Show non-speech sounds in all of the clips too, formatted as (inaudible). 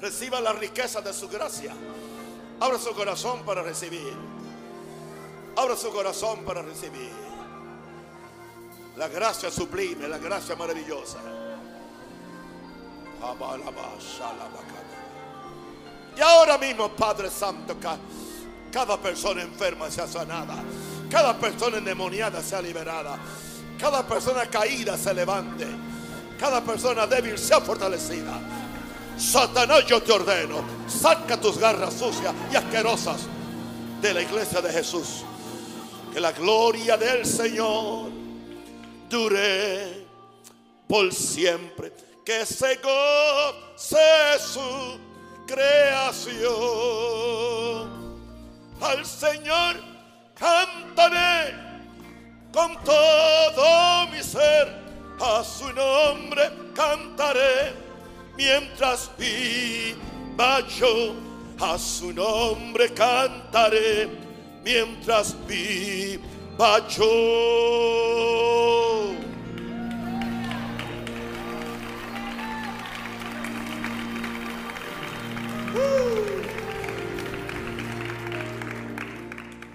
Reciba la riqueza de su gracia. Abra su corazón para recibir. Abra su corazón para recibir. La gracia sublime, la gracia maravillosa. Y ahora mismo, Padre Santo, cada persona enferma sea sanada. Cada persona endemoniada sea liberada. Cada persona caída se levante. Cada persona débil sea fortalecida. Satanás, yo te ordeno, saca tus garras sucias y asquerosas de la iglesia de Jesús. Que la gloria del Señor dure por siempre. Que se goce su creación. Al Señor cantaré con todo mi ser. A su nombre cantaré mientras viva yo. A su nombre cantaré mientras viva yo.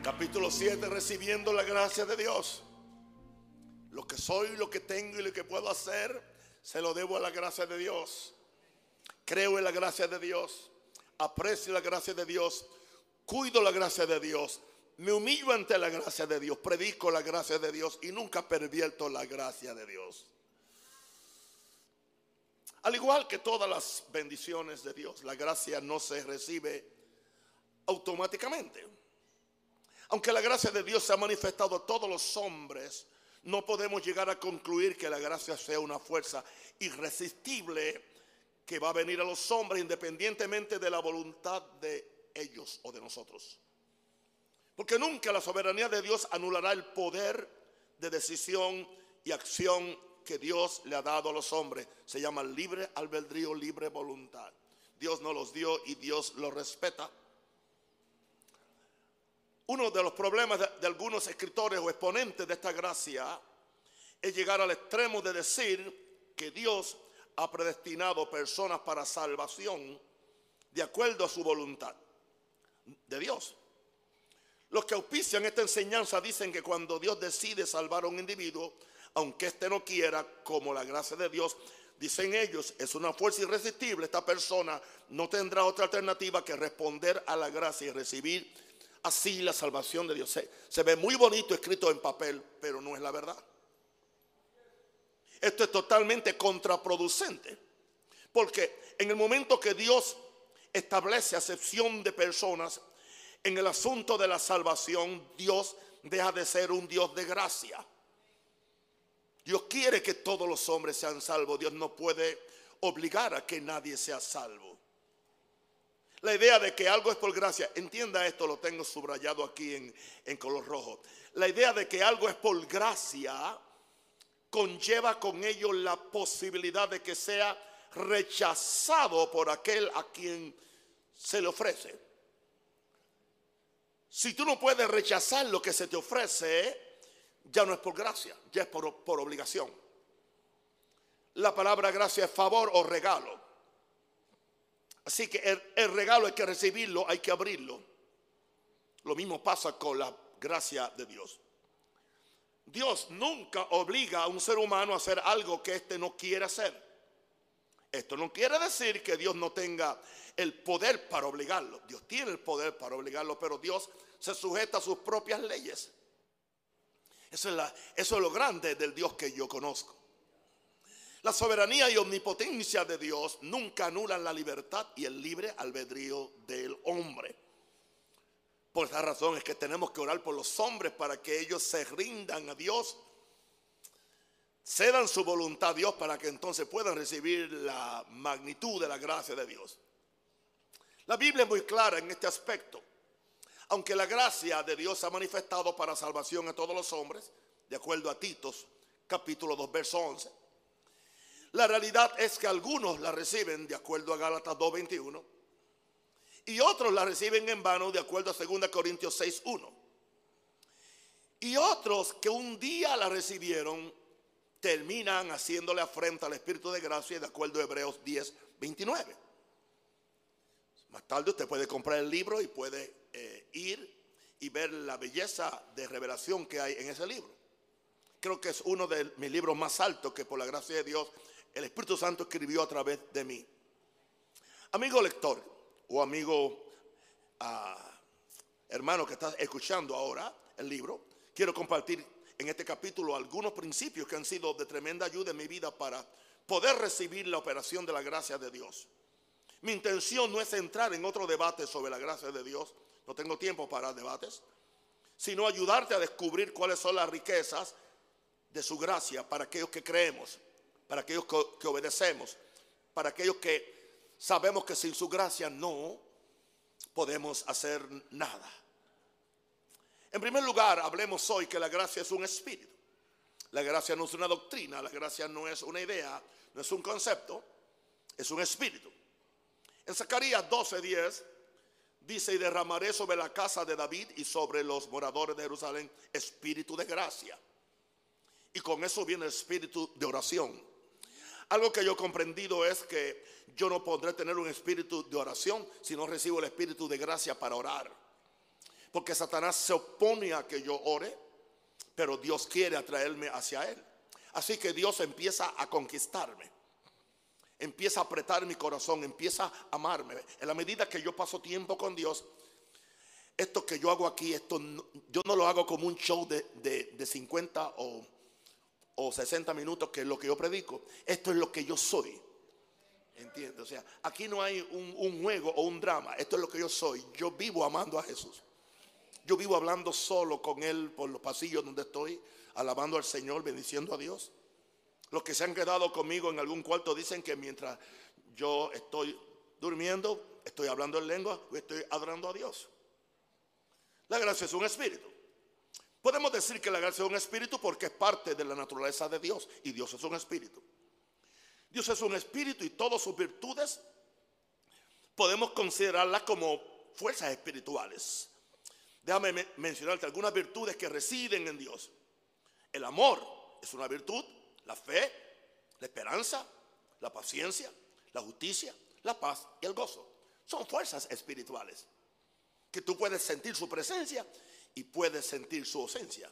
Capítulo 7, recibiendo la gracia de Dios. Lo que soy, lo que tengo y lo que puedo hacer, se lo debo a la gracia de Dios. Creo en la gracia de Dios. Aprecio la gracia de Dios. Cuido la gracia de Dios. Me humillo ante la gracia de Dios. Predico la gracia de Dios y nunca pervierto la gracia de Dios. Al igual que todas las bendiciones de Dios, la gracia no se recibe automáticamente. Aunque la gracia de Dios se ha manifestado a todos los hombres, no podemos llegar a concluir que la gracia sea una fuerza irresistible que va a venir a los hombres independientemente de la voluntad de ellos o de nosotros. Porque nunca la soberanía de Dios anulará el poder de decisión y acción que Dios le ha dado a los hombres. Se llama libre albedrío, libre voluntad. Dios no los dio y Dios los respeta. Uno de los problemas de, de, algunos escritores o exponentes de esta gracia es llegar al extremo de decir que Dios ha predestinado personas para salvación de acuerdo a su voluntad de Dios. Los que auspician esta enseñanza dicen que cuando Dios decide salvar a un individuo, aunque éste no quiera, como la gracia de Dios, dicen ellos, es una fuerza irresistible. Esta persona no tendrá otra alternativa que responder a la gracia y recibir así la salvación de Dios. Se, se, ve muy bonito escrito en papel, pero no es la verdad. Esto es totalmente contraproducente. Porque en el momento que Dios establece acepción de personas en el asunto de la salvación, Dios deja de ser un Dios de gracia. Dios quiere que todos los hombres sean salvos. Dios no puede obligar a que nadie sea salvo. La idea de que algo es por gracia, entienda esto, lo tengo subrayado aquí en, en color rojo. La idea de que algo es por gracia conlleva con ello la posibilidad de que sea rechazado por aquel a quien se le ofrece. Si tú no puedes rechazar lo que se te ofrece, ya no es por gracia, ya es por, por obligación. La palabra gracia es favor o regalo. Así que el, el, regalo hay que recibirlo, hay que abrirlo. Lo mismo pasa con la gracia de Dios. Dios nunca obliga a un ser humano a hacer algo que éste no quiere hacer. Esto no quiere decir que Dios no tenga el poder para obligarlo. Dios tiene el poder para obligarlo, pero Dios se sujeta a sus propias leyes. Eso es, la, eso es lo grande del Dios que yo conozco. La soberanía y omnipotencia de Dios nunca anulan la libertad y el libre albedrío del hombre. Por esa razón es que tenemos que orar por los hombres para que ellos se rindan a Dios, cedan su voluntad a Dios para que entonces puedan recibir la magnitud de la gracia de Dios. La Biblia es muy clara en este aspecto. Aunque la gracia de Dios se ha manifestado para salvación a todos los hombres, de acuerdo a Titos capítulo 2, verso 11. La realidad es que algunos la reciben de acuerdo a Gálatas 2.21 y otros la reciben en vano de acuerdo a 2 Corintios 6.1. Y otros que un día la recibieron terminan haciéndole afrenta al Espíritu de gracia de acuerdo a Hebreos 10.29. Más tarde usted puede comprar el libro y puede eh, ir y ver la belleza de revelación que hay en ese libro. Creo que es uno de mis libros más altos que por la gracia de Dios el Espíritu Santo escribió a través de mí. Amigo lector o amigo ah, hermano que está escuchando ahora el libro, quiero compartir en este capítulo algunos principios que han sido de tremenda ayuda en mi vida para poder recibir la operación de la gracia de Dios. Mi intención no es entrar en otro debate sobre la gracia de Dios, no tengo tiempo para debates, sino ayudarte a descubrir cuáles son las riquezas de su gracia para aquellos que creemos, para aquellos que, obedecemos, para aquellos que sabemos que sin su gracia no podemos hacer nada. En primer lugar, hablemos hoy que la gracia es un espíritu. La gracia no es una doctrina, la gracia no es una idea, no es un concepto, es un espíritu. En Zacarías 12:10 dice, y derramaré sobre la casa de David y sobre los moradores de Jerusalén espíritu de gracia. Y con eso viene el espíritu de oración. Algo que yo he comprendido es que yo no podré tener un espíritu de oración si no recibo el espíritu de gracia para orar. Porque Satanás se opone a que yo ore, pero Dios quiere atraerme hacia Él. Así que Dios empieza a conquistarme. Empieza a apretar mi corazón, empieza a amarme. En la medida que yo paso tiempo con Dios, esto que yo hago aquí, esto yo no lo hago como un show de, 50 o, o 60 minutos, que es lo que yo predico. Esto es lo que yo soy. ¿Entiendes? O sea, aquí no hay un, un, juego o un drama. Esto es lo que yo soy. Yo vivo amando a Jesús. Yo vivo hablando solo con Él por los pasillos donde estoy, alabando al Señor, bendiciendo a Dios. Los que se han quedado conmigo en algún cuarto dicen que mientras yo estoy durmiendo, estoy hablando en lengua estoy adorando a Dios. La gracia es un espíritu. Podemos decir que la gracia es un espíritu porque es parte de la naturaleza de Dios y Dios es un espíritu. Dios es un espíritu y todas sus virtudes podemos considerarlas como fuerzas espirituales. Déjame mencionarte algunas virtudes que residen en Dios. El amor es una virtud, la fe, la esperanza, la paciencia, la justicia, la paz y el gozo. Son fuerzas espirituales que tú puedes sentir su presencia y puedes sentir su ausencia.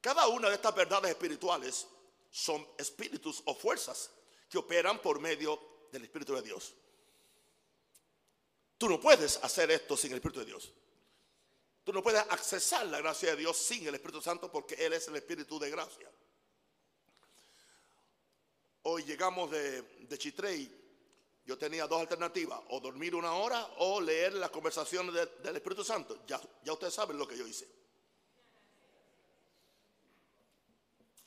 Cada una de estas verdades espirituales son espíritus o fuerzas que operan por medio del Espíritu de Dios. Tú no puedes hacer esto sin el Espíritu de Dios. Tú no puedes accesar la gracia de Dios sin el Espíritu Santo porque Él es el Espíritu de gracia. Hoy llegamos de, de Chitrey. Yo tenía dos alternativas, o dormir una hora o leer las conversaciones del Espíritu Santo. Ya, ya ustedes saben lo que yo hice.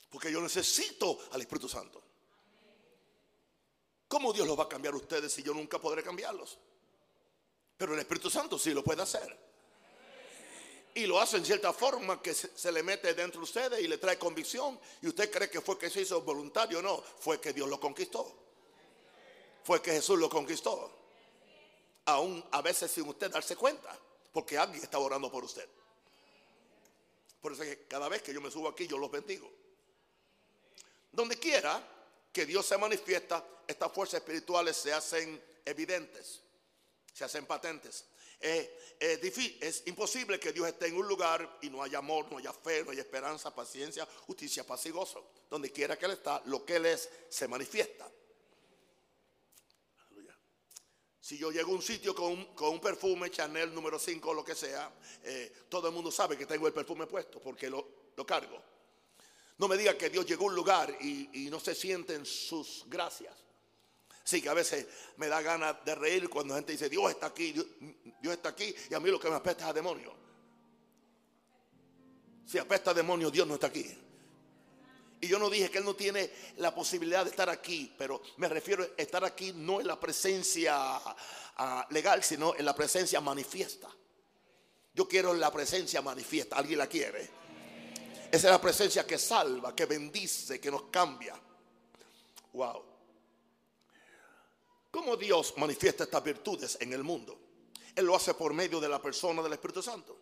Porque yo necesito al Espíritu Santo. ¿Cómo Dios los va a cambiar a ustedes si yo nunca podré cambiarlos? Pero el Espíritu Santo sí lo puede hacer. Y lo hace en cierta forma que se, le mete dentro de ustedes y le trae convicción. Y usted cree que fue que se hizo voluntario. No, fue que Dios lo conquistó. Fue que Jesús lo conquistó. Aún a veces sin usted darse cuenta. Porque alguien está orando por usted. Por eso es que cada vez que yo me subo aquí, yo los bendigo. Donde quiera que Dios se manifiesta, estas fuerzas espirituales se hacen evidentes se hacen patentes. es imposible que Dios esté en un lugar y no haya amor, no haya fe, no haya esperanza, paciencia, justicia, paz y gozo. Donde quiera que Él está, lo que Él es se manifiesta. Si yo llego a un sitio con un, perfume, Chanel número 5 o lo que sea, eh, todo el mundo sabe que tengo el perfume puesto porque lo, cargo. No me diga que Dios llegó a un lugar y, y no se sienten sus gracias. Sí, que a veces me da ganas de reír cuando la gente dice, Dios está aquí, Dios, está aquí, y a mí lo que me apesta es a demonio. Si apesta a demonio, Dios no está aquí. Y yo no dije que Él no tiene la posibilidad de estar aquí, pero me refiero a estar aquí no en la presencia ah, legal, sino en la presencia manifiesta. Yo quiero la presencia manifiesta. ¿Alguien la quiere? Esa es la presencia que salva, que bendice, que nos cambia. Wow. ¿Cómo Dios manifiesta estas virtudes en el mundo? Él lo hace por medio de la persona del Espíritu Santo.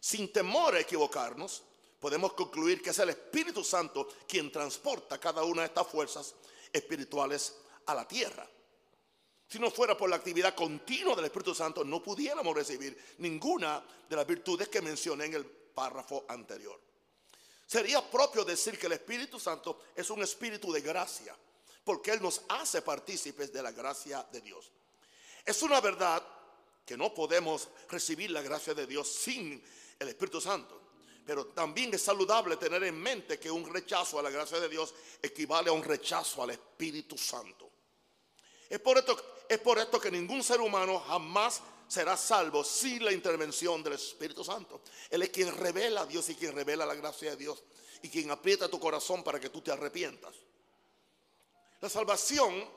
Sin temor a equivocarnos, podemos concluir que es el Espíritu Santo quien transporta cada una de estas fuerzas espirituales a la tierra. Si no fuera por la actividad continua del Espíritu Santo, no pudiéramos recibir ninguna de las virtudes que mencioné en el párrafo anterior. Sería propio decir que el Espíritu Santo es un espíritu de gracia, porque Él nos hace partícipes de la gracia de Dios. Es una verdad que no podemos recibir la gracia de Dios sin el Espíritu Santo. Pero también es saludable tener en mente que un rechazo a la gracia de Dios equivale a un rechazo al Espíritu Santo. Es por esto, es por esto que ningún ser humano jamás será salvo sin la intervención del Espíritu Santo. Él es quien revela a Dios y quien revela la gracia de Dios y quien aprieta tu corazón para que tú te arrepientas. La salvación,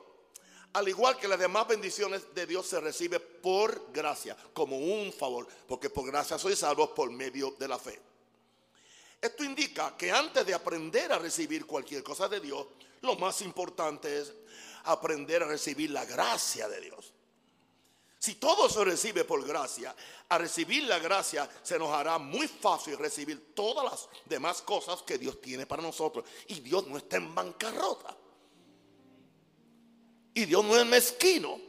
al igual que las demás bendiciones de Dios, se recibe por gracia, como un favor, porque por gracia soy salvo por medio de la fe. Esto indica que antes de aprender a recibir cualquier cosa de Dios, lo más importante es aprender a recibir la gracia de Dios. Si todo se recibe por gracia, a recibir la gracia se nos hará muy fácil recibir todas las demás cosas que Dios tiene para nosotros. Y Dios no está en bancarrota. Y Dios no es mezquino.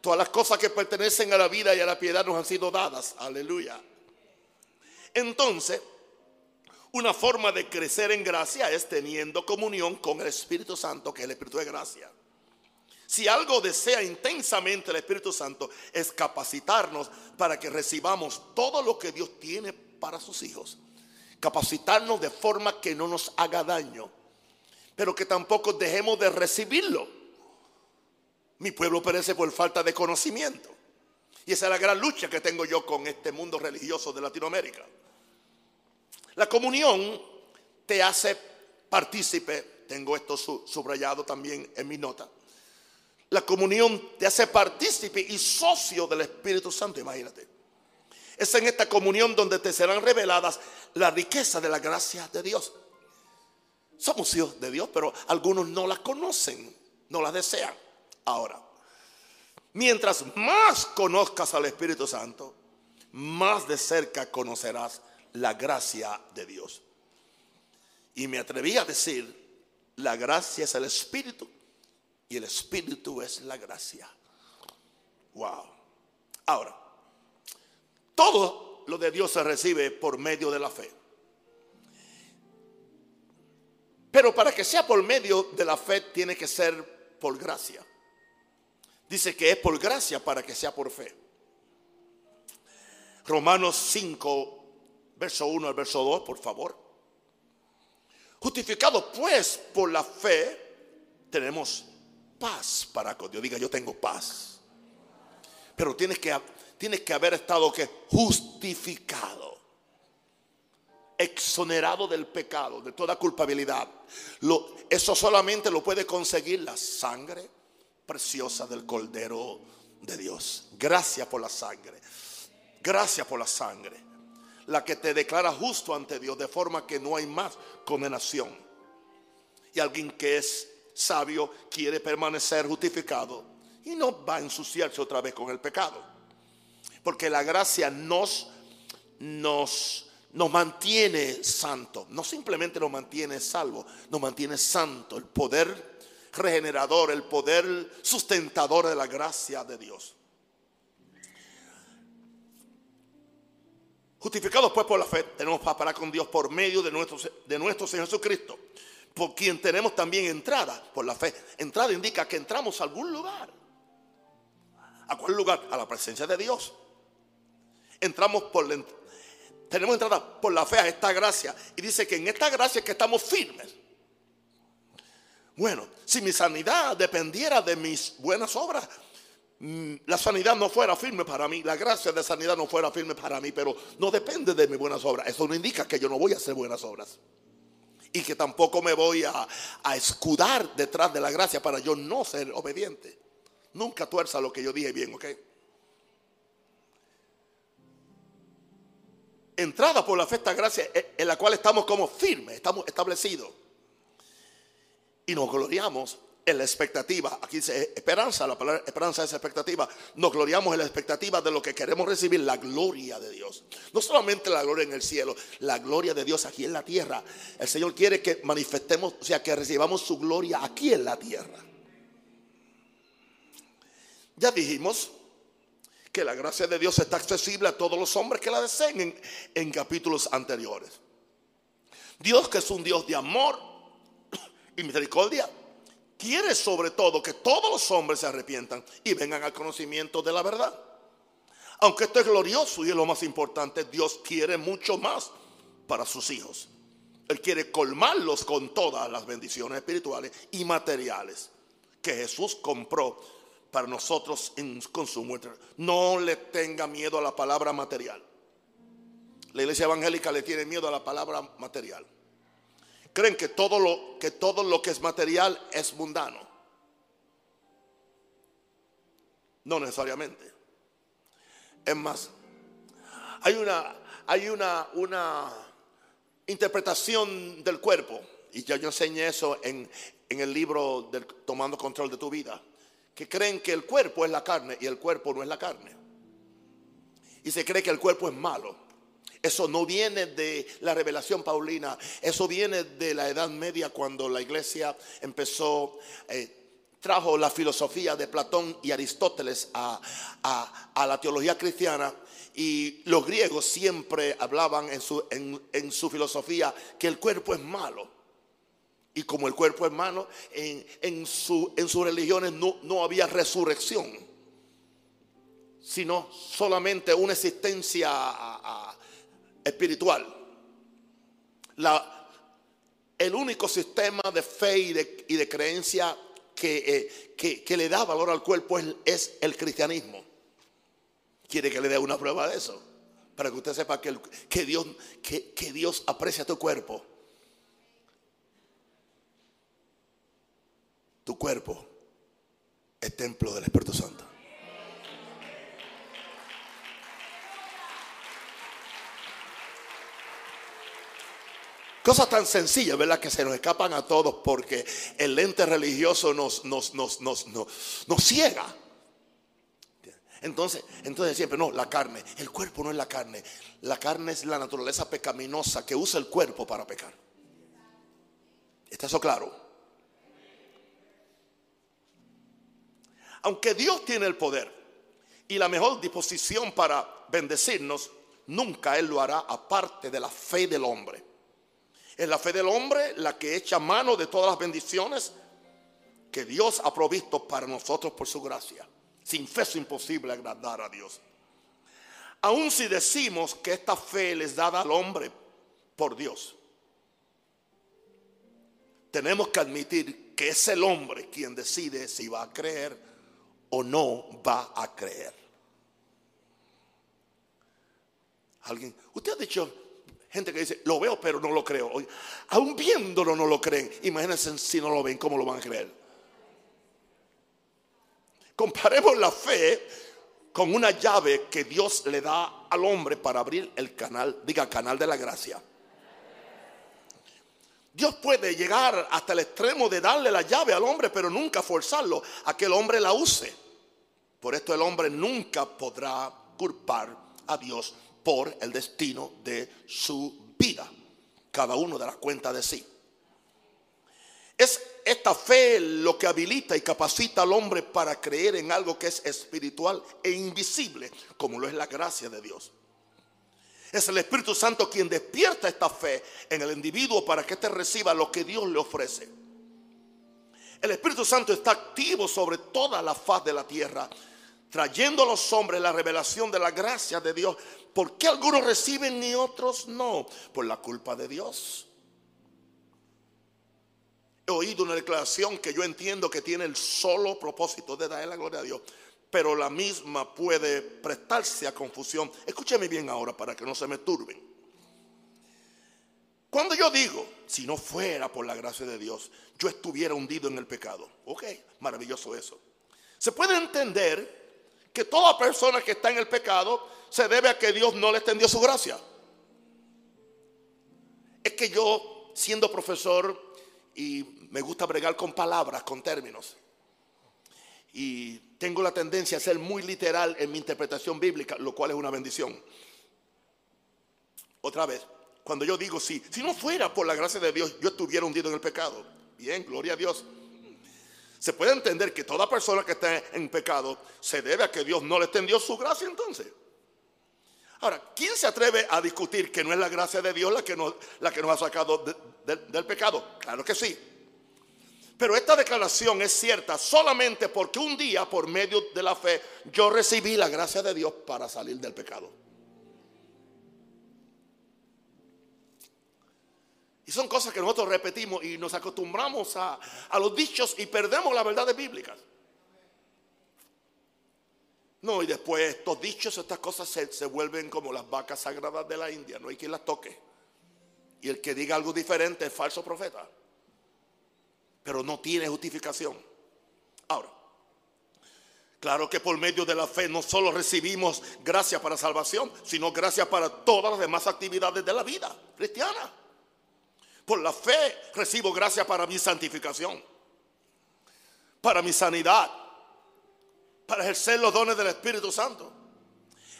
Todas las cosas que pertenecen a la vida y a la piedad nos han sido dadas. Aleluya. Entonces, una forma de crecer en gracia es teniendo comunión con el Espíritu Santo, que es el Espíritu de gracia. Si algo desea intensamente el Espíritu Santo es capacitarnos para que recibamos todo lo que Dios tiene para sus hijos. Capacitarnos de forma que no nos haga daño, pero que tampoco dejemos de recibirlo. Mi pueblo perece por falta de conocimiento. Y esa es la gran lucha que tengo yo con este mundo religioso de Latinoamérica. La comunión te hace partícipe, tengo esto subrayado también en mi nota. La comunión te hace partícipe y socio del Espíritu Santo, imagínate. Es en esta comunión donde te serán reveladas la riqueza de la gracia de Dios. Somos hijos de Dios, pero algunos no la conocen, no la desean. Ahora, mientras más conozcas al Espíritu Santo, más de cerca conocerás la gracia de Dios. Y me atreví a decir, la gracia es el Espíritu y el Espíritu es la gracia. Wow. Ahora, todo lo de Dios se recibe por medio de la fe. Pero para que sea por medio de la fe tiene que ser por gracia. Dice que es por gracia para que sea por fe. Romanos 5, verso 1 al verso 2, por favor. Justificados pues por la fe, tenemos paz para con Dios. Diga, yo tengo paz. Pero tienes que, tienes que haber estado que justificado, exonerado del pecado, de toda culpabilidad. Lo, eso solamente lo puede conseguir la sangre preciosa del Cordero de Dios. Gracias por la sangre. Gracias por la sangre la que te declara justo ante Dios, de forma que no hay más condenación. Y alguien que es sabio quiere permanecer justificado y no va a ensuciarse otra vez con el pecado. Porque la gracia nos, nos, nos mantiene santo, no simplemente nos mantiene salvo, nos mantiene santo. El poder regenerador, el poder sustentador de la gracia de Dios. Justificados pues por la fe, tenemos paz para con Dios por medio de nuestro, de nuestro Señor Jesucristo, por quien tenemos también entrada por la fe. Entrada indica que entramos a algún lugar. ¿A cuál lugar? A la presencia de Dios. Entramos por la, tenemos entrada por la fe a esta gracia. Y dice que en esta gracia es que estamos firmes. Bueno, si mi sanidad dependiera de mis buenas obras, la sanidad no fuera firme para mí, la gracia de sanidad no fuera firme para mí, pero no depende de mis buenas obras. Eso no indica que yo no voy a hacer buenas obras. Y que tampoco me voy a, escudar detrás de la gracia para yo no ser obediente. Nunca tuerza lo que yo dije bien, ¿ok? Entrada por la fe gracia en la cual estamos como firmes, estamos establecidos. Y nos gloriamos en la expectativa. Aquí dice esperanza, la palabra esperanza es expectativa. Nos gloriamos en la expectativa de lo que queremos recibir, la gloria de Dios. No solamente la gloria en el cielo, la gloria de Dios aquí en la tierra. El Señor quiere que manifestemos, o sea, que recibamos su gloria aquí en la tierra. Ya dijimos que la gracia de Dios está accesible a todos los hombres que la deseen en, en capítulos anteriores. Dios que es un Dios de amor y misericordia, quiere sobre todo que todos los hombres se arrepientan y vengan al conocimiento de la verdad. Aunque esto es glorioso y es lo más importante, Dios quiere mucho más para sus hijos. Él quiere colmarlos con todas las bendiciones espirituales y materiales que Jesús compró para nosotros en, con su. No le tenga miedo a la palabra material. La iglesia evangélica le tiene miedo a la palabra material. Creen que todo lo que todo lo que es material es mundano. No necesariamente. Es más, hay una hay una una interpretación del cuerpo y ya yo enseñé eso en, en el libro del Tomando control de tu vida, que creen que el cuerpo es la carne y el cuerpo no es la carne. Y se cree que el cuerpo es malo. Eso no viene de la revelación paulina, eso viene de la Edad Media cuando la iglesia empezó, eh, trajo la filosofía de Platón y Aristóteles a, la teología cristiana y los griegos siempre hablaban en su, en, su, filosofía que el cuerpo es malo. Y como el cuerpo es malo, en, en, su, en sus religiones no, no había resurrección, sino solamente una existencia espiritual. La, el único sistema de fe y de, creencia eh, que, que, le da valor al cuerpo es, el cristianismo. ¿Quiere que le dé una prueba de eso? Para que usted sepa que, que, Dios, que, que Dios aprecia tu cuerpo. Tu cuerpo es templo del Espíritu Santo. Cosas tan sencillas, ¿verdad? Que se nos escapan a todos porque el lente religioso nos, nos, nos, nos, nos, ciega. Entonces, entonces siempre, no, la carne. El cuerpo no es la carne. La carne es la naturaleza pecaminosa que usa el cuerpo para pecar. ¿Está eso claro? Aunque Dios tiene el poder y la mejor disposición para bendecirnos, nunca Él lo hará aparte de la fe del hombre. Es la fe del hombre la que echa mano de todas las bendiciones que Dios ha provisto para nosotros por su gracia. Sin fe es imposible agradar a Dios. Aun si decimos que esta fe les dada al hombre por Dios, tenemos que admitir que es el hombre quien decide si va a creer o no va a creer. Alguien, usted ha dicho, Gente que dice, lo veo pero no lo creo. Aún viéndolo no lo creen. Imagínense si no lo ven, ¿cómo lo van a creer? Comparemos la fe con una llave que Dios le da al hombre para abrir el canal, diga canal de la gracia. Dios puede llegar hasta el extremo de darle la llave al hombre, pero nunca forzarlo a que el hombre la use. Por esto el hombre nunca podrá culpar a Dios por el destino de su vida. Cada uno dará cuenta de sí. Es esta fe lo que habilita y capacita al hombre para creer en algo que es espiritual e invisible, como lo es la gracia de Dios. Es el Espíritu Santo quien despierta esta fe en el individuo para que éste reciba lo que Dios le ofrece. El Espíritu Santo está activo sobre toda la faz de la tierra trayendo a los hombres la revelación de la gracia de Dios. ¿Por qué algunos reciben y otros no? Por la culpa de Dios. He oído una declaración que yo entiendo que tiene el solo propósito de darle la gloria a Dios, pero la misma puede prestarse a confusión. Escúcheme bien ahora para que no se me turben. Cuando yo digo, si no fuera por la gracia de Dios, yo estuviera hundido en el pecado. Ok, maravilloso eso. Se puede entender que toda persona que está en el pecado se debe a que Dios no le extendió su gracia. Es que yo, siendo profesor, y me gusta bregar con palabras, con términos, y tengo la tendencia a ser muy literal en mi interpretación bíblica, lo cual es una bendición. Otra vez, cuando yo digo sí, si no fuera por la gracia de Dios, yo estuviera hundido en el pecado. Bien, gloria a Dios. Se puede entender que toda persona que está en pecado se debe a que Dios no le extendió su gracia entonces. Ahora, ¿quién se atreve a discutir que no es la gracia de Dios la que nos, la que nos ha sacado del pecado? Claro que sí. Pero esta declaración es cierta solamente porque un día, por medio de la fe, yo recibí la gracia de Dios para salir del pecado. Son cosas que nosotros repetimos y nos acostumbramos a, a los dichos y perdemos las verdades bíblicas. No, y después estos dichos, estas cosas se, vuelven como las vacas sagradas de la India, no hay quien las toque. Y el que diga algo diferente es falso profeta. Pero no tiene justificación. Ahora, claro que por medio de la fe no solo recibimos gracia para salvación, sino gracia para todas las demás actividades de la vida cristiana. Por la fe recibo gracia para mi santificación, para mi sanidad, para ejercer los dones del Espíritu Santo.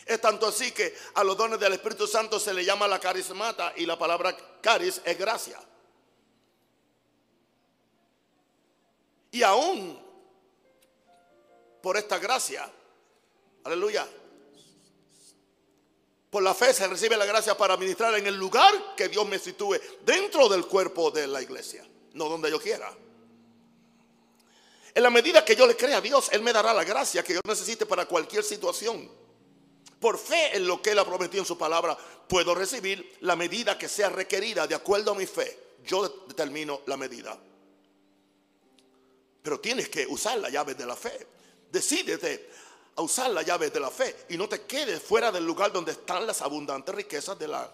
Es tanto así que a los dones del Espíritu Santo se le llama la carismata y la palabra caris es gracia. Y aún por esta gracia, aleluya, por la fe se recibe la gracia para ministrar en el lugar que Dios me sitúe dentro del cuerpo de la iglesia, no donde yo quiera. En la medida que yo le crea a Dios, Él me dará la gracia que yo necesite para cualquier situación. Por fe en lo que Él ha prometido en su palabra, puedo recibir la medida que sea requerida de acuerdo a mi fe. Yo determino la medida. Pero tienes que usar la llave de la fe. Decídete a usar la llave de la fe y no te quedes fuera del lugar donde están las abundantes riquezas de la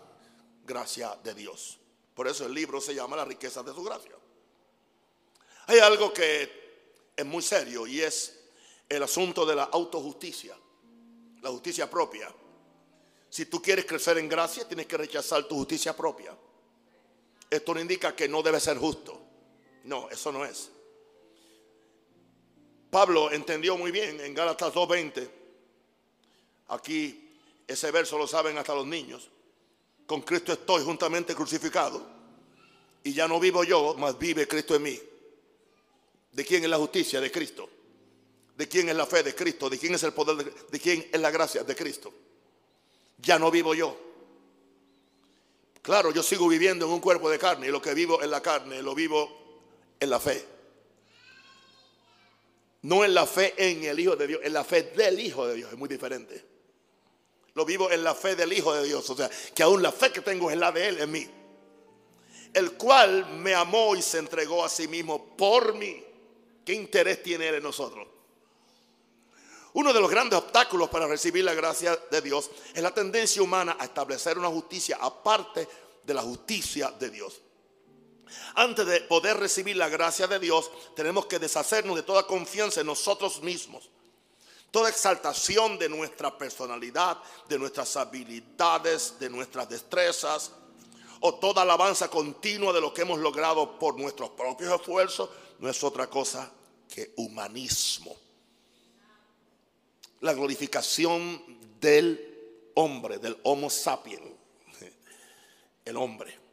gracia de Dios. Por eso el libro se llama La riqueza de su gracia. Hay algo que es muy serio y es el asunto de la autojusticia, la justicia propia. Si tú quieres crecer en gracia, tienes que rechazar tu justicia propia. Esto no indica que no debe ser justo. No, eso no es. Pablo entendió muy bien en Gálatas 2.20. Aquí ese verso lo saben hasta los niños. Con Cristo estoy juntamente crucificado. Y ya no vivo yo, mas vive Cristo en mí. ¿De quién es la justicia? De Cristo. ¿De quién es la fe? De Cristo. ¿De quién es el poder? De, ¿De quién es la gracia? De Cristo. Ya no vivo yo. Claro, yo sigo viviendo en un cuerpo de carne y lo que vivo en la carne lo vivo en la fe. No en la fe en el Hijo de Dios, en la fe del Hijo de Dios. Es muy diferente. Lo vivo en la fe del Hijo de Dios. O sea, que aún la fe que tengo es la de Él en mí. El cual me amó y se entregó a sí mismo por mí. ¿Qué interés tiene Él en nosotros? Uno de los grandes obstáculos para recibir la gracia de Dios es la tendencia humana a establecer una justicia aparte de la justicia de Dios. Antes de poder recibir la gracia de Dios, tenemos que deshacernos de toda confianza en nosotros mismos. Toda exaltación de nuestra personalidad, de nuestras habilidades, de nuestras destrezas, o toda alabanza continua de lo que hemos logrado por nuestros propios esfuerzos, no es otra cosa que humanismo. La glorificación del hombre, del Homo sapiens, (laughs) el hombre.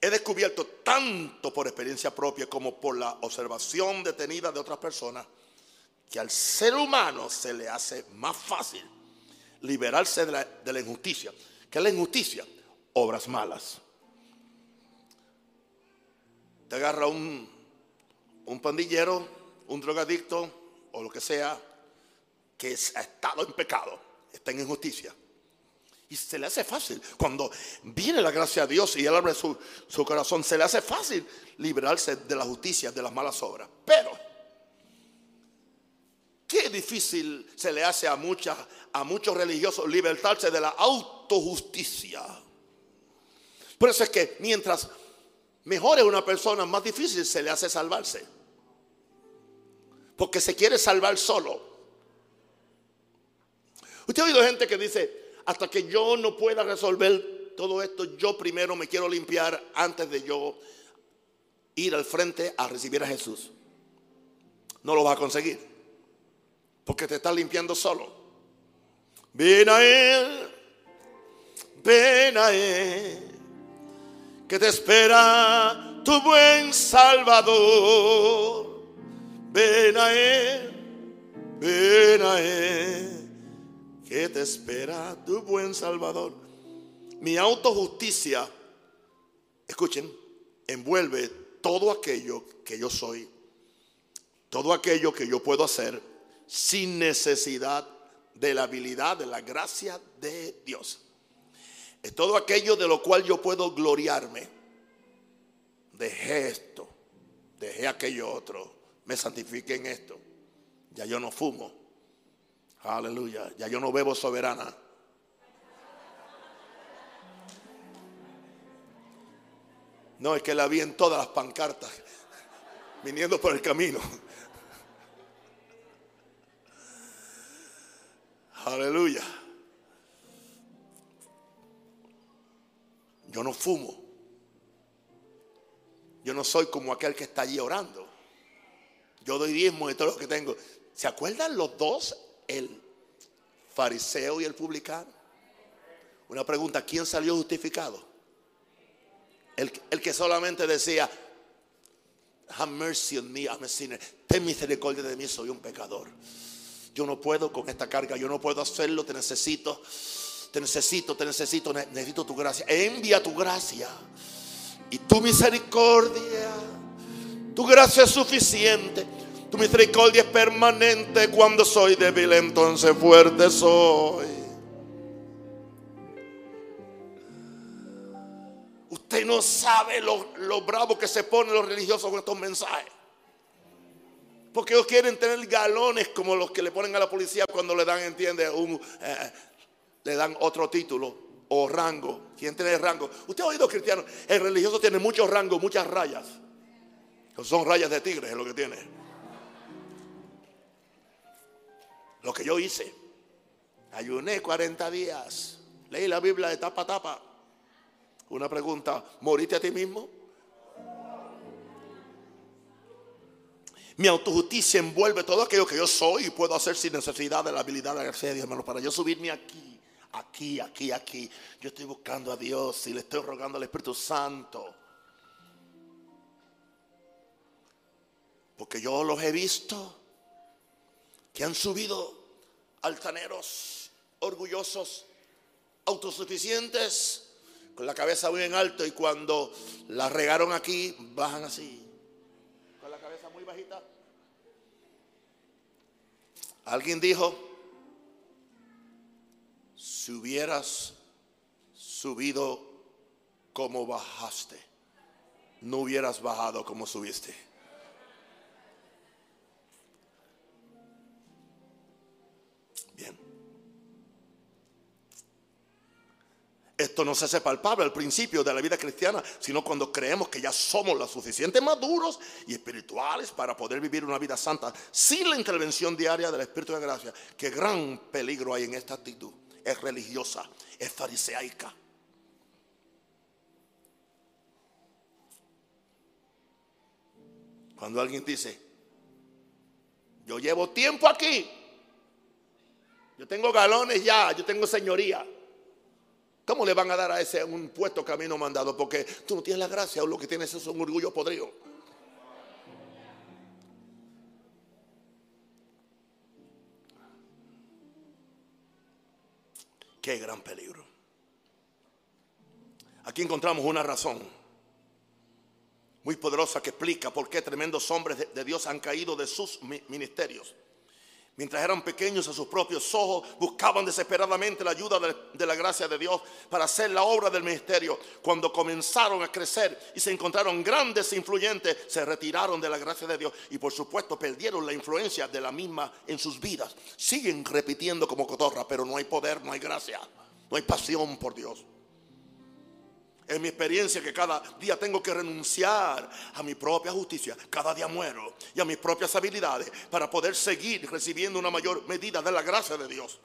He descubierto tanto por experiencia propia como por la observación detenida de otras personas que al ser humano se le hace más fácil liberarse de la, injusticia. ¿Qué es la injusticia? Obras malas. Te agarra un un pandillero, un drogadicto o lo que sea que ha estado en pecado, está en injusticia. Y se le hace fácil. Cuando viene la gracia de Dios y él abre su, su corazón, se le hace fácil liberarse de la justicia, de las malas obras. Pero, qué difícil se le hace a, muchas, a muchos religiosos libertarse de la autojusticia. Por eso es que mientras mejor es una persona, más difícil se le hace salvarse. Porque se quiere salvar solo. Usted ha oído gente que dice, hasta que yo no pueda resolver todo esto, yo primero me quiero limpiar antes de yo ir al frente a recibir a Jesús. No lo vas a conseguir. Porque te estás limpiando solo. Ven a Él. Ven a Él que te espera tu buen Salvador. ven a Él, ven a Él, que te espera tu buen Salvador. Mi autojusticia, escuchen, envuelve todo aquello que yo soy, todo aquello que yo puedo hacer sin necesidad de la habilidad, de la gracia de Dios. Es todo aquello de lo cual yo puedo gloriarme. Dejé esto, dejé aquello otro, me santifique en esto. Ya yo no fumo. Aleluya. Ya yo no bebo soberana. No, es que la vi en todas las pancartas, viniendo por el camino. Aleluya. Yo no fumo. Yo no soy como aquel que está allí orando. Yo doy diezmo de todo lo que tengo. ¿Se acuerdan los dos? El fariseo y el publicano. Una pregunta, ¿quién salió justificado? El, el que solamente decía, have mercy on me, I'm a sinner. Ten misericordia de mí, soy un pecador. Yo no puedo con esta carga, yo no puedo hacerlo, te necesito, te necesito, te necesito, necesito tu gracia. Envía tu gracia y tu misericordia. Tu gracia es suficiente. Tu misericordia es permanente. Cuando soy débil, entonces fuerte soy. Usted no sabe lo, bravo que se ponen los religiosos con estos mensajes. Porque ellos quieren tener galones como los que le ponen a la policía cuando le dan, entiende, un, eh, le dan otro título o rango. ¿Quién tiene rango? Usted ha oído cristiano, el religioso tiene muchos rangos, muchas rayas. Son rayas de tigre, es lo que tiene. Lo que yo hice, ayuné 40 días, leí la Biblia de tapa a tapa. Una pregunta, ¿moriste a ti mismo? Mi autojusticia envuelve todo aquello que yo soy y puedo hacer sin necesidad de la habilidad de la gracia de Dios, hermano. Para yo subirme aquí, aquí, aquí, aquí. Yo estoy buscando a Dios y le estoy rogando al Espíritu Santo. Porque yo los he visto que han subido altaneros, orgullosos, autosuficientes, con la cabeza muy en alto y cuando la regaron aquí, bajan así. Alguien dijo, si hubieras subido como bajaste, no hubieras bajado como subiste. Esto no se hace palpable al principio de la vida cristiana, sino cuando creemos que ya somos lo suficiente maduros y espirituales para poder vivir una vida santa sin la intervención diaria del Espíritu de Gracia. Qué gran peligro hay en esta actitud. Es religiosa, es fariseica. Cuando alguien dice, yo llevo tiempo aquí, yo tengo galones ya, yo tengo señoría. ¿Cómo le van a dar a ese un puesto camino mandado? Porque tú no tienes la gracia o lo que tienes es un orgullo podrido. Qué gran peligro. Aquí encontramos una razón muy poderosa que explica por qué tremendos hombres de, Dios han caído de sus ministerios. Mientras eran pequeños a sus propios ojos, buscaban desesperadamente la ayuda de, la gracia de Dios para hacer la obra del ministerio. Cuando comenzaron a crecer y se encontraron grandes e influyentes, se retiraron de la gracia de Dios y por supuesto perdieron la influencia de la misma en sus vidas. Siguen repitiendo como cotorra, pero no hay poder, no hay gracia, no hay pasión por Dios. Es mi experiencia que cada día tengo que renunciar a mi propia justicia. Cada día muero y a mis propias habilidades para poder seguir recibiendo una mayor medida de la gracia de Dios.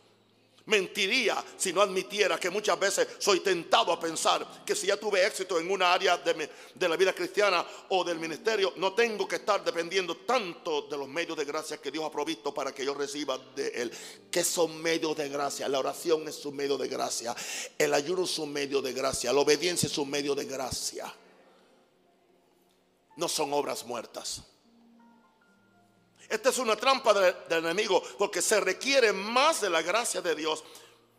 Mentiría si no admitiera que muchas veces soy tentado a pensar que si ya tuve éxito en una área de, la vida cristiana o del ministerio, no tengo que estar dependiendo tanto de los medios de gracia que Dios ha provisto para que yo reciba de Él. ¿Qué son medios de gracia? La oración es un medio de gracia. El ayuno es un medio de gracia. La obediencia es un medio de gracia. No son obras muertas. Esta es una trampa del, enemigo porque se requiere más de la gracia de Dios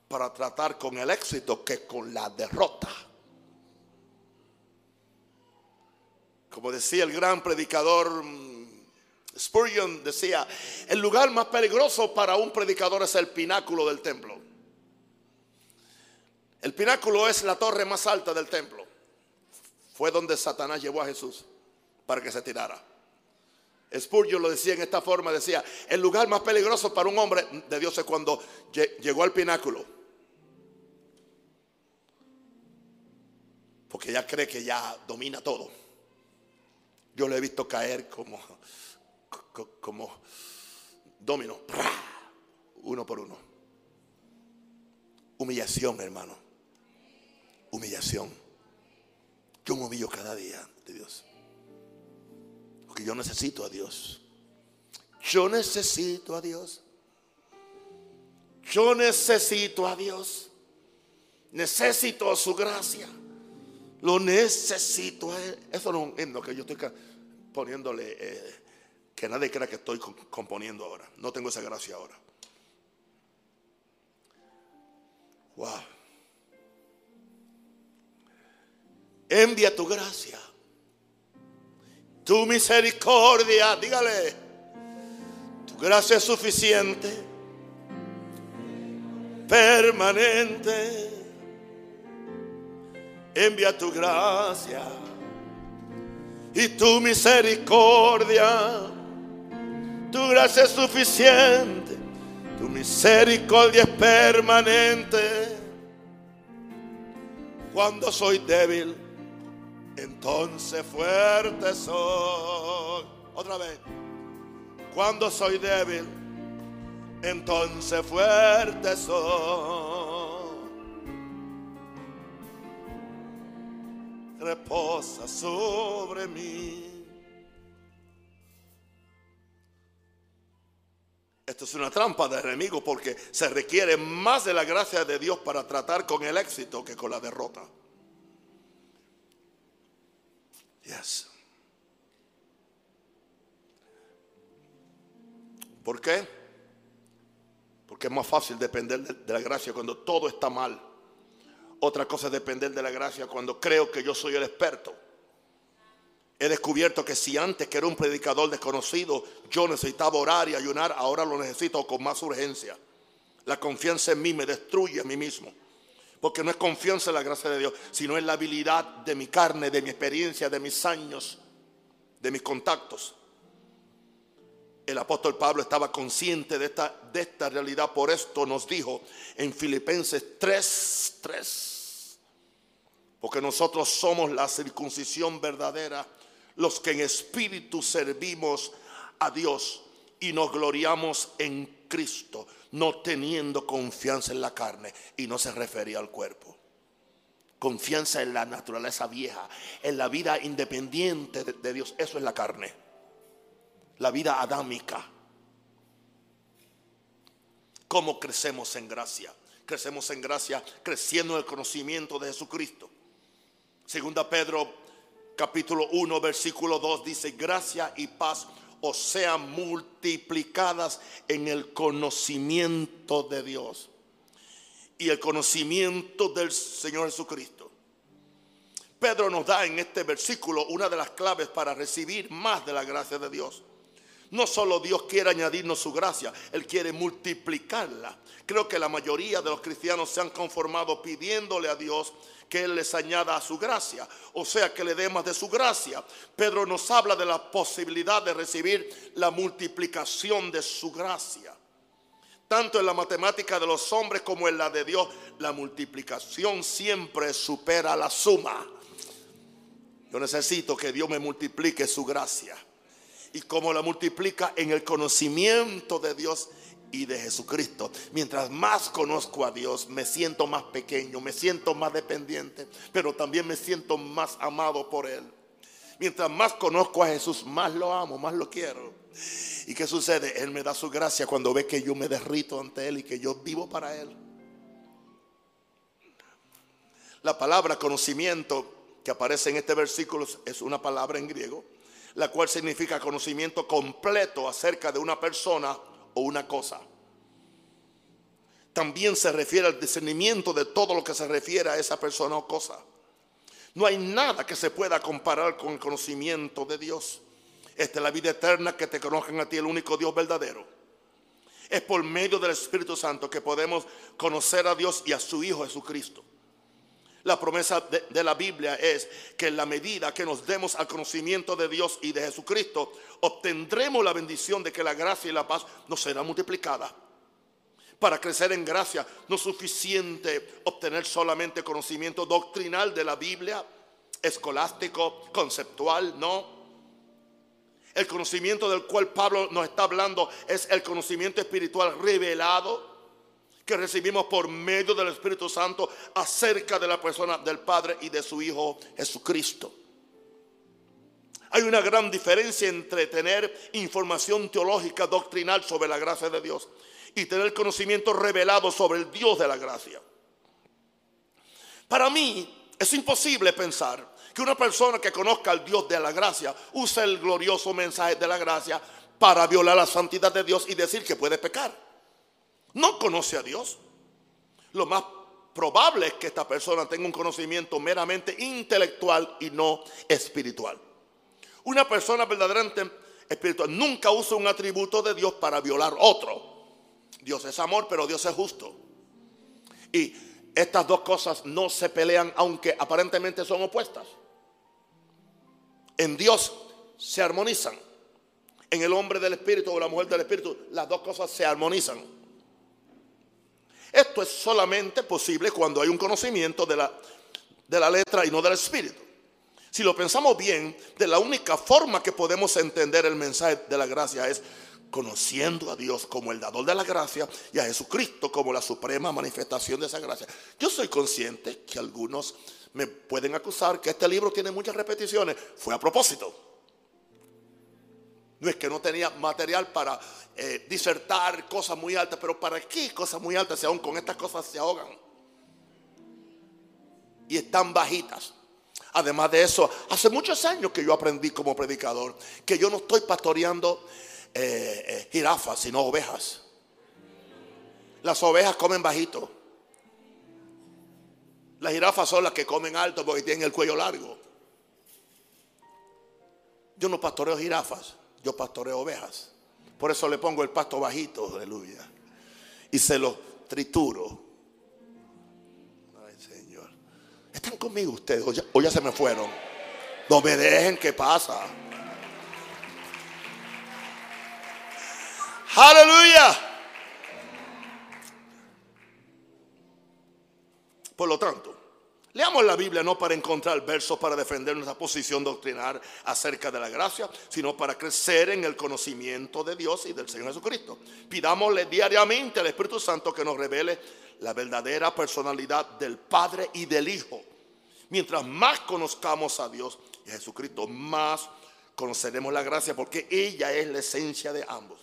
para tratar con el éxito que con la derrota. Como decía el gran predicador mm, Spurgeon, decía, el lugar más peligroso para un predicador es el pináculo del templo. El pináculo es la torre más alta del templo. Fue donde Satanás llevó a Jesús para que se tirara. Spurgeon lo decía en esta forma, decía, el lugar más peligroso para un hombre de Dios es cuando llegó al pináculo. Porque ya cree que ya domina todo. Yo le he visto caer como, como domino, uno por uno. Humillación, hermano. Humillación. Yo me humillo cada día de Dios. Yo necesito a Dios. Yo necesito a Dios. Yo necesito a Dios. Necesito su gracia. Lo necesito a Él. Eso no es lo que yo estoy poniéndole, eh, que nadie crea que estoy componiendo ahora. No tengo esa gracia ahora. Wow. Envía tu gracia, tu misericordia, dígale, tu gracia es suficiente, permanente. Envía tu gracia y tu misericordia. Tu gracia es suficiente, tu misericordia es permanente. Cuando soy débil, entonces fuerte soy. Otra vez. Cuando soy débil, entonces fuerte soy. reposa sobre mí. Esto es una trampa del enemigo porque se requiere más de la gracia de Dios para tratar con el éxito que con la derrota. ¿Por qué? Porque es más fácil depender de la gracia cuando todo está mal. Otra cosa es depender de la gracia cuando creo que yo soy el experto. He descubierto que si antes que era un predicador desconocido, yo necesitaba orar y ayunar, ahora lo necesito con más urgencia. La confianza en mí me destruye a mí mismo. Porque no es confianza en la gracia de Dios, sino en la habilidad de mi carne, de mi experiencia, de mis años, de mis contactos. El apóstol Pablo estaba consciente de esta, de esta realidad, por esto nos dijo en Filipenses 3, 3. Porque nosotros somos la circuncisión verdadera, los que en espíritu servimos a Dios y nos gloriamos en Cristo, no teniendo confianza en la carne. Y no se refería al cuerpo. Confianza en la naturaleza vieja, en la vida independiente de Dios. Eso es la carne la vida adámica. ¿Cómo crecemos en gracia? Crecemos en gracia creciendo en el conocimiento de Jesucristo. Segunda Pedro capítulo 1 versículo 2 dice, gracia y paz o sean multiplicadas en el conocimiento de Dios y el conocimiento del Señor Jesucristo. Pedro nos da en este versículo una de las claves para recibir más de la gracia de Dios. No solo Dios quiere añadirnos su gracia, Él quiere multiplicarla. Creo que la mayoría de los cristianos se han conformado pidiéndole a Dios que Él les añada a su gracia, o sea, que le dé más de su gracia. Pedro nos habla de la posibilidad de recibir la multiplicación de su gracia. Tanto en la matemática de los hombres como en la de Dios, la multiplicación siempre supera la suma. Yo necesito que Dios me multiplique su gracia y cómo la multiplica en el conocimiento de Dios y de Jesucristo. Mientras más conozco a Dios, me siento más pequeño, me siento más dependiente, pero también me siento más amado por Él. Mientras más conozco a Jesús, más lo amo, más lo quiero. ¿Y qué sucede? Él me da su gracia cuando ve que yo me derrito ante Él y que yo vivo para Él. La palabra conocimiento que aparece en este versículo es una palabra en griego la cual significa conocimiento completo acerca de una persona o una cosa. También se refiere al discernimiento de todo lo que se refiere a esa persona o cosa. No hay nada que se pueda comparar con el conocimiento de Dios. Esta es la vida eterna que te conozcan a ti, el único Dios verdadero. Es por medio del Espíritu Santo que podemos conocer a Dios y a su Hijo Jesucristo. La promesa de, la Biblia es que en la medida que nos demos al conocimiento de Dios y de Jesucristo, obtendremos la bendición de que la gracia y la paz nos será multiplicada. Para crecer en gracia no es suficiente obtener solamente conocimiento doctrinal de la Biblia, escolástico, conceptual, no. El conocimiento del cual Pablo nos está hablando es el conocimiento espiritual revelado que recibimos por medio del Espíritu Santo acerca de la persona del Padre y de su Hijo Jesucristo. Hay una gran diferencia entre tener información teológica doctrinal sobre la gracia de Dios y tener conocimiento revelado sobre el Dios de la gracia. Para mí es imposible pensar que una persona que conozca al Dios de la gracia use el glorioso mensaje de la gracia para violar la santidad de Dios y decir que puede pecar no conoce a Dios. Lo más probable es que esta persona tenga un conocimiento meramente intelectual y no espiritual. Una persona verdaderamente espiritual nunca usa un atributo de Dios para violar otro. Dios es amor, pero Dios es justo. Y estas dos cosas no se pelean aunque aparentemente son opuestas. En Dios se armonizan. En el hombre del espíritu o la mujer del espíritu, las dos cosas se armonizan. Esto es solamente posible cuando hay un conocimiento de la, de la letra y no del espíritu. Si lo pensamos bien, de la única forma que podemos entender el mensaje de la gracia es conociendo a Dios como el dador de la gracia y a Jesucristo como la suprema manifestación de esa gracia. Yo soy consciente que algunos me pueden acusar que este libro tiene muchas repeticiones. Fue a propósito. No es que no tenía material para eh, disertar cosas muy altas, pero ¿para qué cosas muy altas si aún con estas cosas se ahogan? Y están bajitas. Además de eso, hace muchos años que yo aprendí como predicador que yo no estoy pastoreando eh, eh, jirafas, sino ovejas. Las ovejas comen bajito. Las jirafas son las que comen alto porque tienen el cuello largo. Yo no pastoreo jirafas. Yo pastoreo ovejas. Por eso le pongo el pasto bajito, aleluya. Y se lo trituro. Ay, Señor. ¿Están conmigo ustedes? O ya, se me fueron. No me dejen, ¿qué pasa? Aleluya. Por lo tanto, Leamos la Biblia no para encontrar versos para defender nuestra posición doctrinal acerca de la gracia, sino para crecer en el conocimiento de Dios y del Señor Jesucristo. Pidámosle diariamente al Espíritu Santo que nos revele la verdadera personalidad del Padre y del Hijo. Mientras más conozcamos a Dios y a Jesucristo, más conoceremos la gracia porque ella es la esencia de ambos.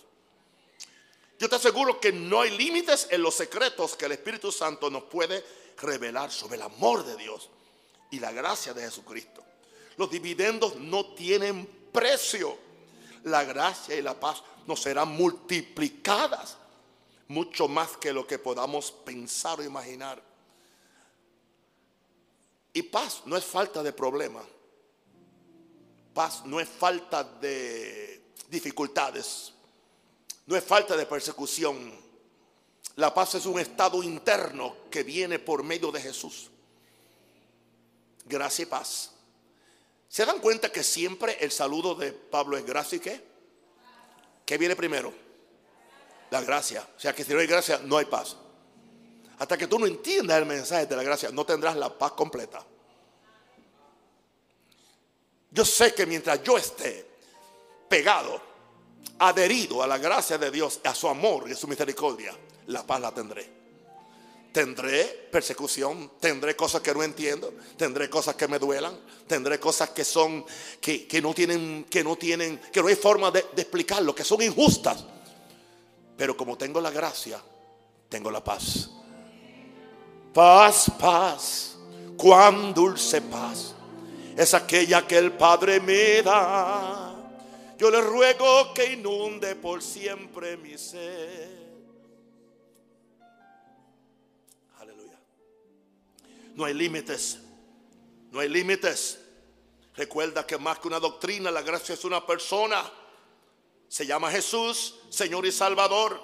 Yo te aseguro que no hay límites en los secretos que el Espíritu Santo nos puede revelar sobre el amor de Dios y la gracia de Jesucristo. Los dividendos no tienen precio. La gracia y la paz nos serán multiplicadas mucho más que lo que podamos pensar o imaginar. Y paz no es falta de problema. Paz no es falta de dificultades. No es falta de persecución la paz es un estado interno que viene por medio de Jesús. Gracia y paz. ¿Se dan cuenta que siempre el saludo de Pablo es gracia y qué? ¿Qué viene primero? La gracia. O sea que si no hay gracia, no hay paz. Hasta que tú no entiendas el mensaje de la gracia, no tendrás la paz completa. Yo sé que mientras yo esté pegado, adherido a la gracia de Dios, a su amor y a su misericordia, la paz la tendré. Tendré persecución, tendré cosas que no entiendo, tendré cosas que me duelan, tendré cosas que son, que, no tienen, que no tienen, que no hay forma de, de explicarlo, que son injustas. Pero como tengo la gracia, tengo la paz. Paz, paz, cuán dulce paz es aquella que el Padre me da Yo le ruego que inunde por siempre mi ser. No hay límites. No hay límites. Recuerda que más que una doctrina, la gracia es una persona. Se llama Jesús, Señor y Salvador.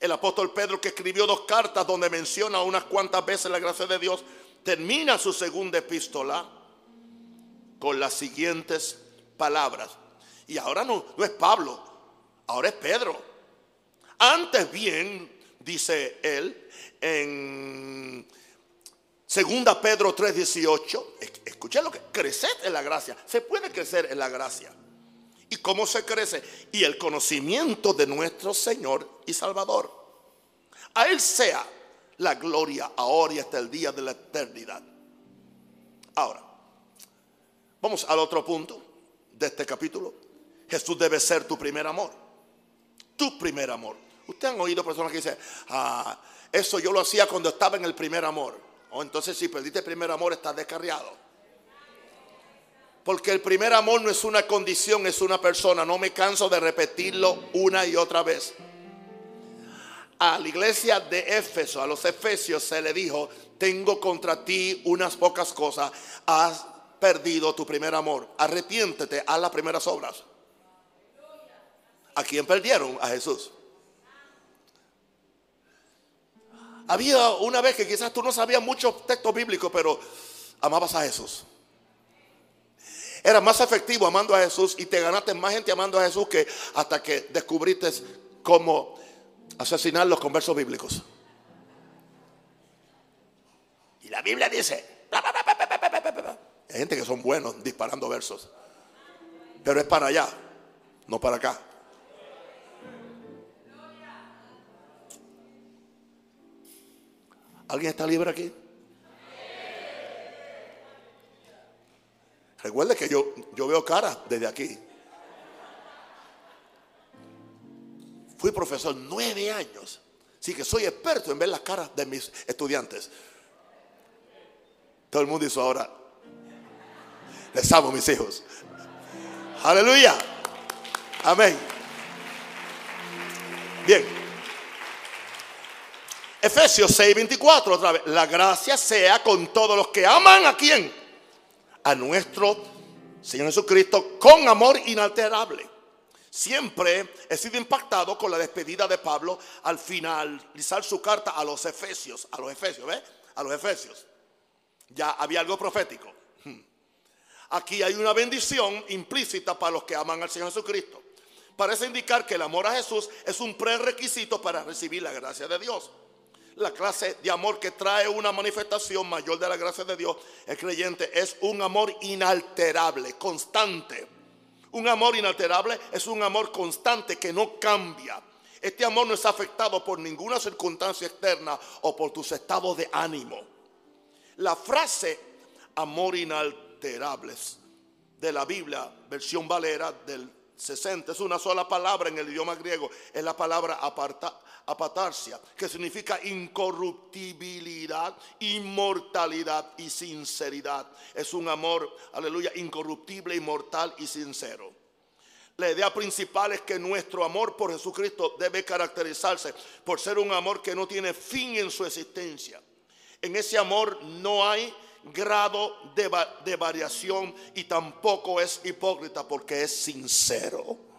El apóstol Pedro que escribió dos cartas donde menciona unas cuantas veces la gracia de Dios, termina su segunda epístola con las siguientes palabras. Y ahora no, no es Pablo, ahora es Pedro. Antes bien, dice él, en Segunda Pedro 3:18, escuchen lo que crecer en la gracia. Se puede crecer en la gracia. ¿Y cómo se crece? Y el conocimiento de nuestro Señor y Salvador. A Él sea la gloria ahora y hasta el día de la eternidad. Ahora, vamos al otro punto de este capítulo. Jesús debe ser tu primer amor. Tu primer amor. Ustedes han oído personas que dicen, ah, eso yo lo hacía cuando estaba en el primer amor. O entonces si perdiste el primer amor estás descarriado. Porque el primer amor no es una condición, es una persona. No me canso de repetirlo una y otra vez. A la iglesia de Éfeso, a los efesios, se le dijo, tengo contra ti unas pocas cosas. Has perdido tu primer amor. Arrepiéntete, haz las primeras obras. ¿A quién perdieron? A Jesús. Había una vez que quizás tú no sabías muchos textos bíblicos, pero amabas a Jesús. Era más efectivo amando a Jesús y te ganaste más gente amando a Jesús que hasta que descubriste cómo asesinarlos con versos bíblicos. Y la Biblia dice, hay gente que son buenos disparando versos, pero es para allá, no para acá. ¿Alguien está libre aquí? Recuerde que yo, yo veo caras desde aquí. Fui profesor nueve años. Así que soy experto en ver las caras de mis estudiantes. Todo el mundo hizo ahora. Les amo, mis hijos. Aleluya. Amén. Bien. Efesios 6:24 otra vez. La gracia sea con todos los que aman a quién a nuestro Señor Jesucristo con amor inalterable. Siempre he sido impactado con la despedida de Pablo al finalizar su carta a los Efesios, a los Efesios, ¿ves? A los Efesios. Ya había algo profético. Hmm. Aquí hay una bendición implícita para los que aman al Señor Jesucristo. Parece indicar que el amor a Jesús es un prerequisito para recibir la gracia de Dios la clase de amor que trae una manifestación mayor de la gracia de Dios, el creyente es un amor inalterable, constante. Un amor inalterable es un amor constante que no cambia. Este amor no es afectado por ninguna circunstancia externa o por tus estados de ánimo. La frase amor inalterable de la Biblia, versión Valera del 60, es una sola palabra en el idioma griego, es la palabra aparta, apatarsia, que significa incorruptibilidad, inmortalidad y sinceridad. Es un amor, aleluya, incorruptible, inmortal y sincero. La idea principal es que nuestro amor por Jesucristo debe caracterizarse por ser un amor que no tiene fin en su existencia. En ese amor no hay grado de, de variación y tampoco es hipócrita porque es sincero.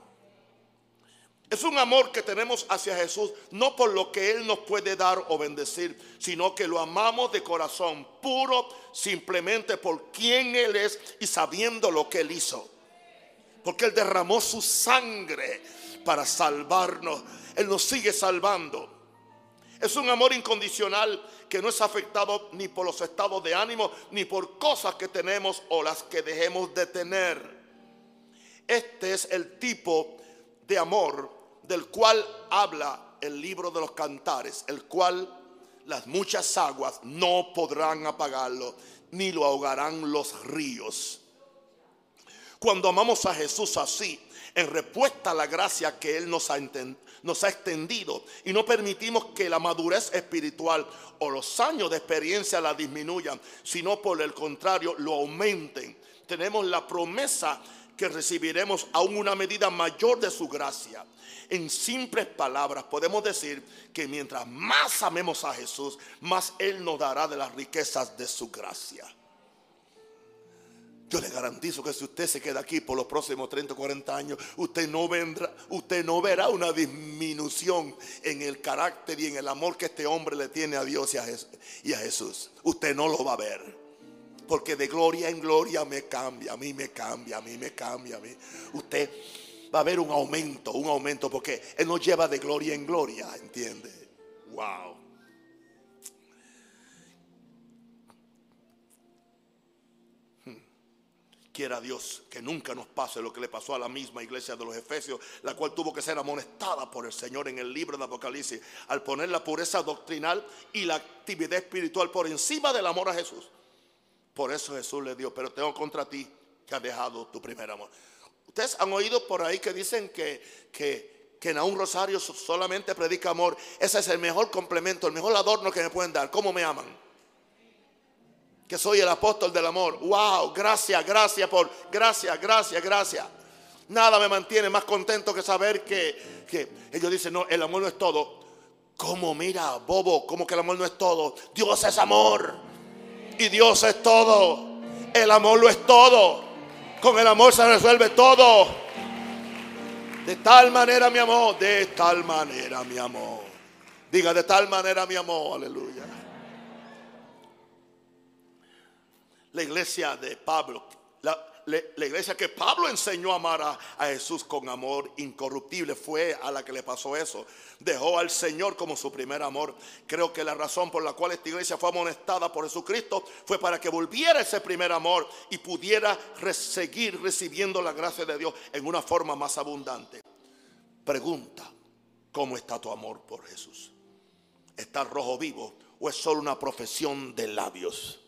Es un amor que tenemos hacia Jesús, no por lo que Él nos puede dar o bendecir, sino que lo amamos de corazón puro, simplemente por quien Él es y sabiendo lo que Él hizo. Porque Él derramó su sangre para salvarnos. Él nos sigue salvando. Es un amor incondicional que no es afectado ni por los estados de ánimo, ni por cosas que tenemos o las que dejemos de tener. Este es el tipo de amor del cual habla el libro de los cantares, el cual las muchas aguas no podrán apagarlo, ni lo ahogarán los ríos. Cuando amamos a Jesús así, en respuesta a la gracia que Él nos ha, nos ha extendido y no permitimos que la madurez espiritual o los años de experiencia la disminuyan, sino por el contrario lo aumenten. Tenemos la promesa que recibiremos aún una medida mayor de su gracia. En simples palabras podemos decir que mientras más amemos a Jesús, más Él nos dará de las riquezas de su gracia. Yo le garantizo que si usted se queda aquí por los próximos 30 o 40 años, usted no vendrá, usted no verá una disminución en el carácter y en el amor que este hombre le tiene a Dios y a Jesús. Usted no lo va a ver. Porque de gloria en gloria me cambia, a mí me cambia, a mí me cambia, a mí. Usted va a ver un aumento, un aumento, porque Él nos lleva de gloria en gloria, ¿entiende? Wow. Quiera Dios que nunca nos pase lo que le pasó a la misma iglesia de los Efesios, la cual tuvo que ser amonestada por el Señor en el libro de Apocalipsis, al poner la pureza doctrinal y la actividad espiritual por encima del amor a Jesús. Por eso Jesús le dio, pero tengo contra ti que has dejado tu primer amor. Ustedes han oído por ahí que dicen que, que, que un rosario solamente predica amor. Ese es el mejor complemento, el mejor adorno que me pueden dar. ¿Cómo me aman? Que soy el apóstol del amor. Wow, gracias, gracias por, gracias, gracias, gracias. Nada me mantiene más contento que saber que, que ellos dicen, no, el amor no es todo. ¿Cómo mira, bobo? ¿Cómo que el amor no es todo? Dios es amor. Y Dios es todo. El amor lo es todo. Con el amor se resuelve todo. De tal manera mi amor, de tal manera mi amor. Diga, de tal manera mi amor, aleluya. La iglesia de Pablo, la, iglesia que Pablo enseñó a amar a, Jesús con amor incorruptible, fue a la que le pasó eso. Dejó al Señor como su primer amor. Creo que la razón por la cual esta iglesia fue amonestada por Jesucristo fue para que volviera ese primer amor y pudiera seguir recibiendo la gracia de Dios en una forma más abundante. Pregunta, ¿cómo está tu amor por Jesús? ¿Está rojo vivo o es solo una profesión de labios?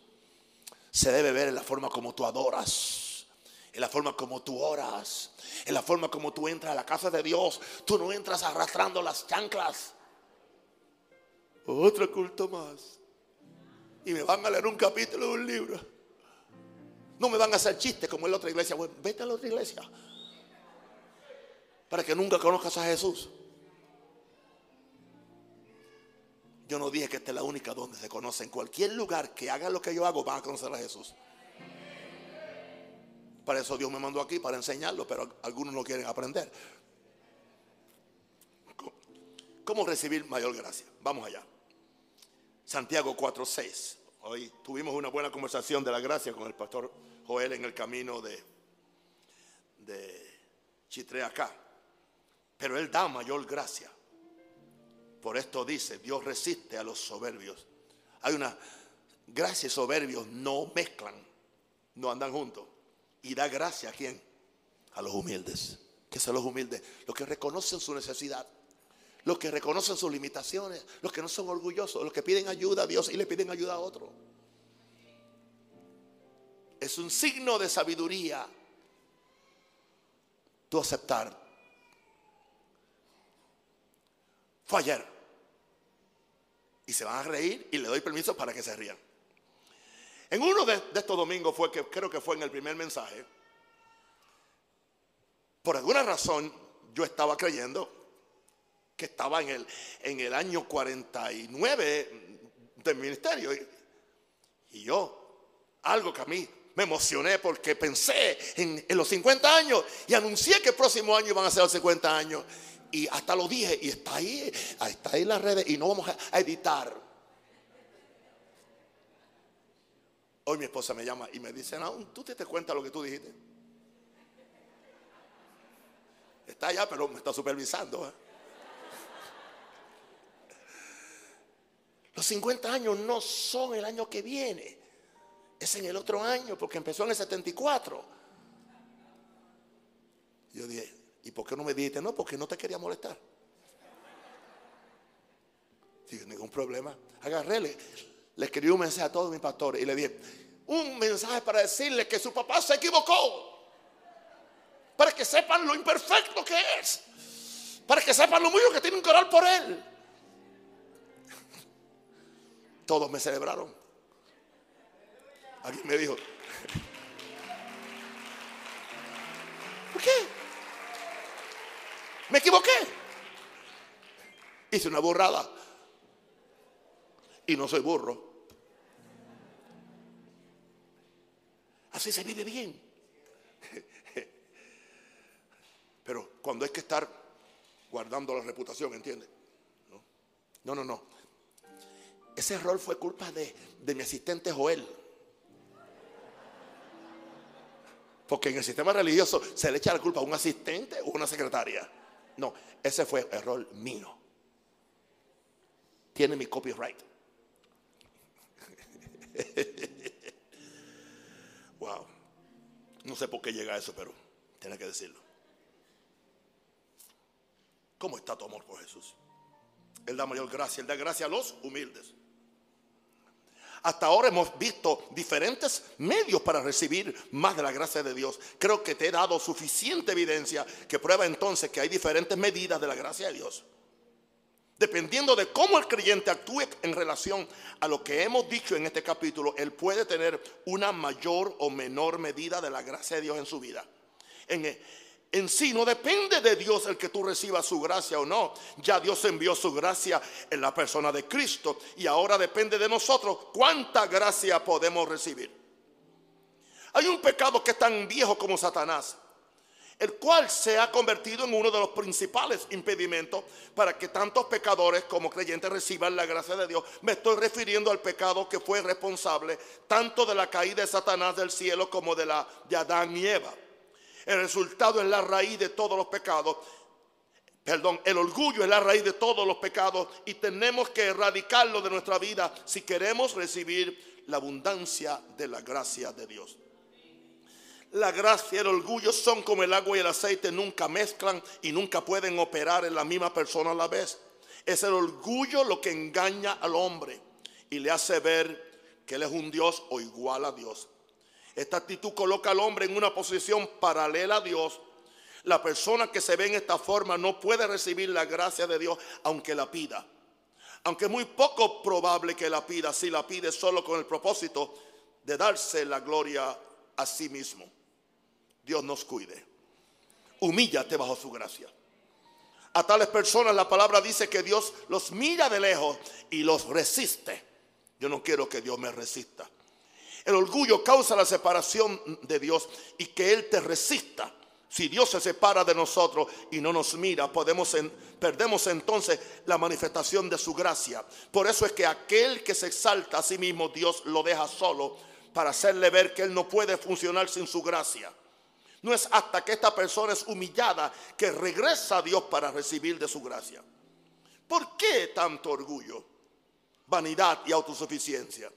Se debe ver en la forma como tú adoras, en la forma como tú oras, en la forma como tú entras a la casa de Dios. Tú no entras arrastrando las chanclas. Otro culto más. Y me van a leer un capítulo de un libro. No me van a hacer chistes como en la otra iglesia. vete a la otra iglesia. Para que nunca conozcas a Jesús. Yo no dije que esta es la única donde se conoce. En cualquier lugar que haga lo que yo hago, van a conocer a Jesús. Para eso Dios me mandó aquí, para enseñarlo, pero algunos no quieren aprender. ¿Cómo recibir mayor gracia? Vamos allá. Santiago 4:6. Hoy tuvimos una buena conversación de la gracia con el pastor Joel en el camino de, de Chitre acá. Pero él da mayor gracia. Por esto dice, Dios resiste a los soberbios. Hay una gracia y soberbios no mezclan, no andan juntos. Y da gracia a quién? A los humildes. ¿Qué son los humildes? Los que reconocen su necesidad. Los que reconocen sus limitaciones. Los que no son orgullosos. Los que piden ayuda a Dios y le piden ayuda a otro. Es un signo de sabiduría. Tú aceptar. Fue ayer y se van a reír y le doy permiso para que se rían. En uno de, estos domingos fue que creo que fue en el primer mensaje. Por alguna razón yo estaba creyendo que estaba en el, en el año 49 del ministerio. Y, yo, algo que a mí me emocioné porque pensé en, en, los 50 años y anuncié que el próximo año iban a ser los 50 años y hasta lo dije y está ahí, está ahí en las redes y no vamos a editar. Hoy mi esposa me llama y me dice, no, tú te, te cuenta lo que tú dijiste. Está allá, pero me está supervisando. ¿eh? Los 50 años no son el año que viene. Es en el otro año, porque empezó en el 74. Yo dije, ¿Y por qué no me dijiste? No, porque no te quería molestar. Sin ningún problema. Agarré, le, escribí un mensaje a todos mis pastores y le dije, un mensaje para decirle que su papá se equivocó. Para que sepan lo imperfecto que es. Para que sepan lo mucho que tienen que orar por él. Todos me celebraron. Alguien me dijo, (laughs) ¿Por qué? Me equivoqué. Hice una burrada. Y no soy burro. Así se vive bien. Pero cuando hay que estar guardando la reputación, ¿entiende? No, no, no. Ese error fue culpa de, de mi asistente Joel. Porque en el sistema religioso se le echa la culpa a un asistente o una secretaria. No, ese fue error mío. Tiene mi copyright. (laughs) wow. No sé por qué llega a eso, pero tiene que decirlo. ¿Cómo está tu amor por Jesús? Él da mayor gracia, Él da gracia a los humildes. Hasta ahora hemos visto diferentes medios para recibir más de la gracia de Dios. Creo que te he dado suficiente evidencia que prueba entonces que hay diferentes medidas de la gracia de Dios. Dependiendo de cómo el creyente actúe en relación a lo que hemos dicho en este capítulo, él puede tener una mayor o menor medida de la gracia de Dios en su vida. En, en sí no depende de Dios el que tú recibas su gracia o no. Ya Dios envió su gracia en la persona de Cristo y ahora depende de nosotros cuánta gracia podemos recibir. Hay un pecado que es tan viejo como Satanás, el cual se ha convertido en uno de los principales impedimentos para que tantos pecadores como creyentes reciban la gracia de Dios. Me estoy refiriendo al pecado que fue responsable tanto de la caída de Satanás del cielo como de la de Adán y Eva. El resultado es la raíz de todos los pecados. Perdón, el orgullo es la raíz de todos los pecados y tenemos que erradicarlo de nuestra vida si queremos recibir la abundancia de la gracia de Dios. La gracia y el orgullo son como el agua y el aceite, nunca mezclan y nunca pueden operar en la misma persona a la vez. Es el orgullo lo que engaña al hombre y le hace ver que él es un Dios o igual a Dios. Esta actitud coloca al hombre en una posición paralela a Dios. La persona que se ve en esta forma no puede recibir la gracia de Dios aunque la pida. Aunque es muy poco probable que la pida, si la pide solo con el propósito de darse la gloria a sí mismo. Dios nos cuide. Humíllate bajo su gracia. A tales personas la palabra dice que Dios los mira de lejos y los resiste. Yo no quiero que Dios me resista. El orgullo causa la separación de Dios y que Él te resista. Si Dios se separa de nosotros y no nos mira, podemos perdemos entonces la manifestación de su gracia. Por eso es que aquel que se exalta a sí mismo, Dios lo deja solo para hacerle ver que Él no puede funcionar sin su gracia. No es hasta que esta persona es humillada que regresa a Dios para recibir de su gracia. ¿Por qué tanto orgullo, vanidad y autosuficiencia?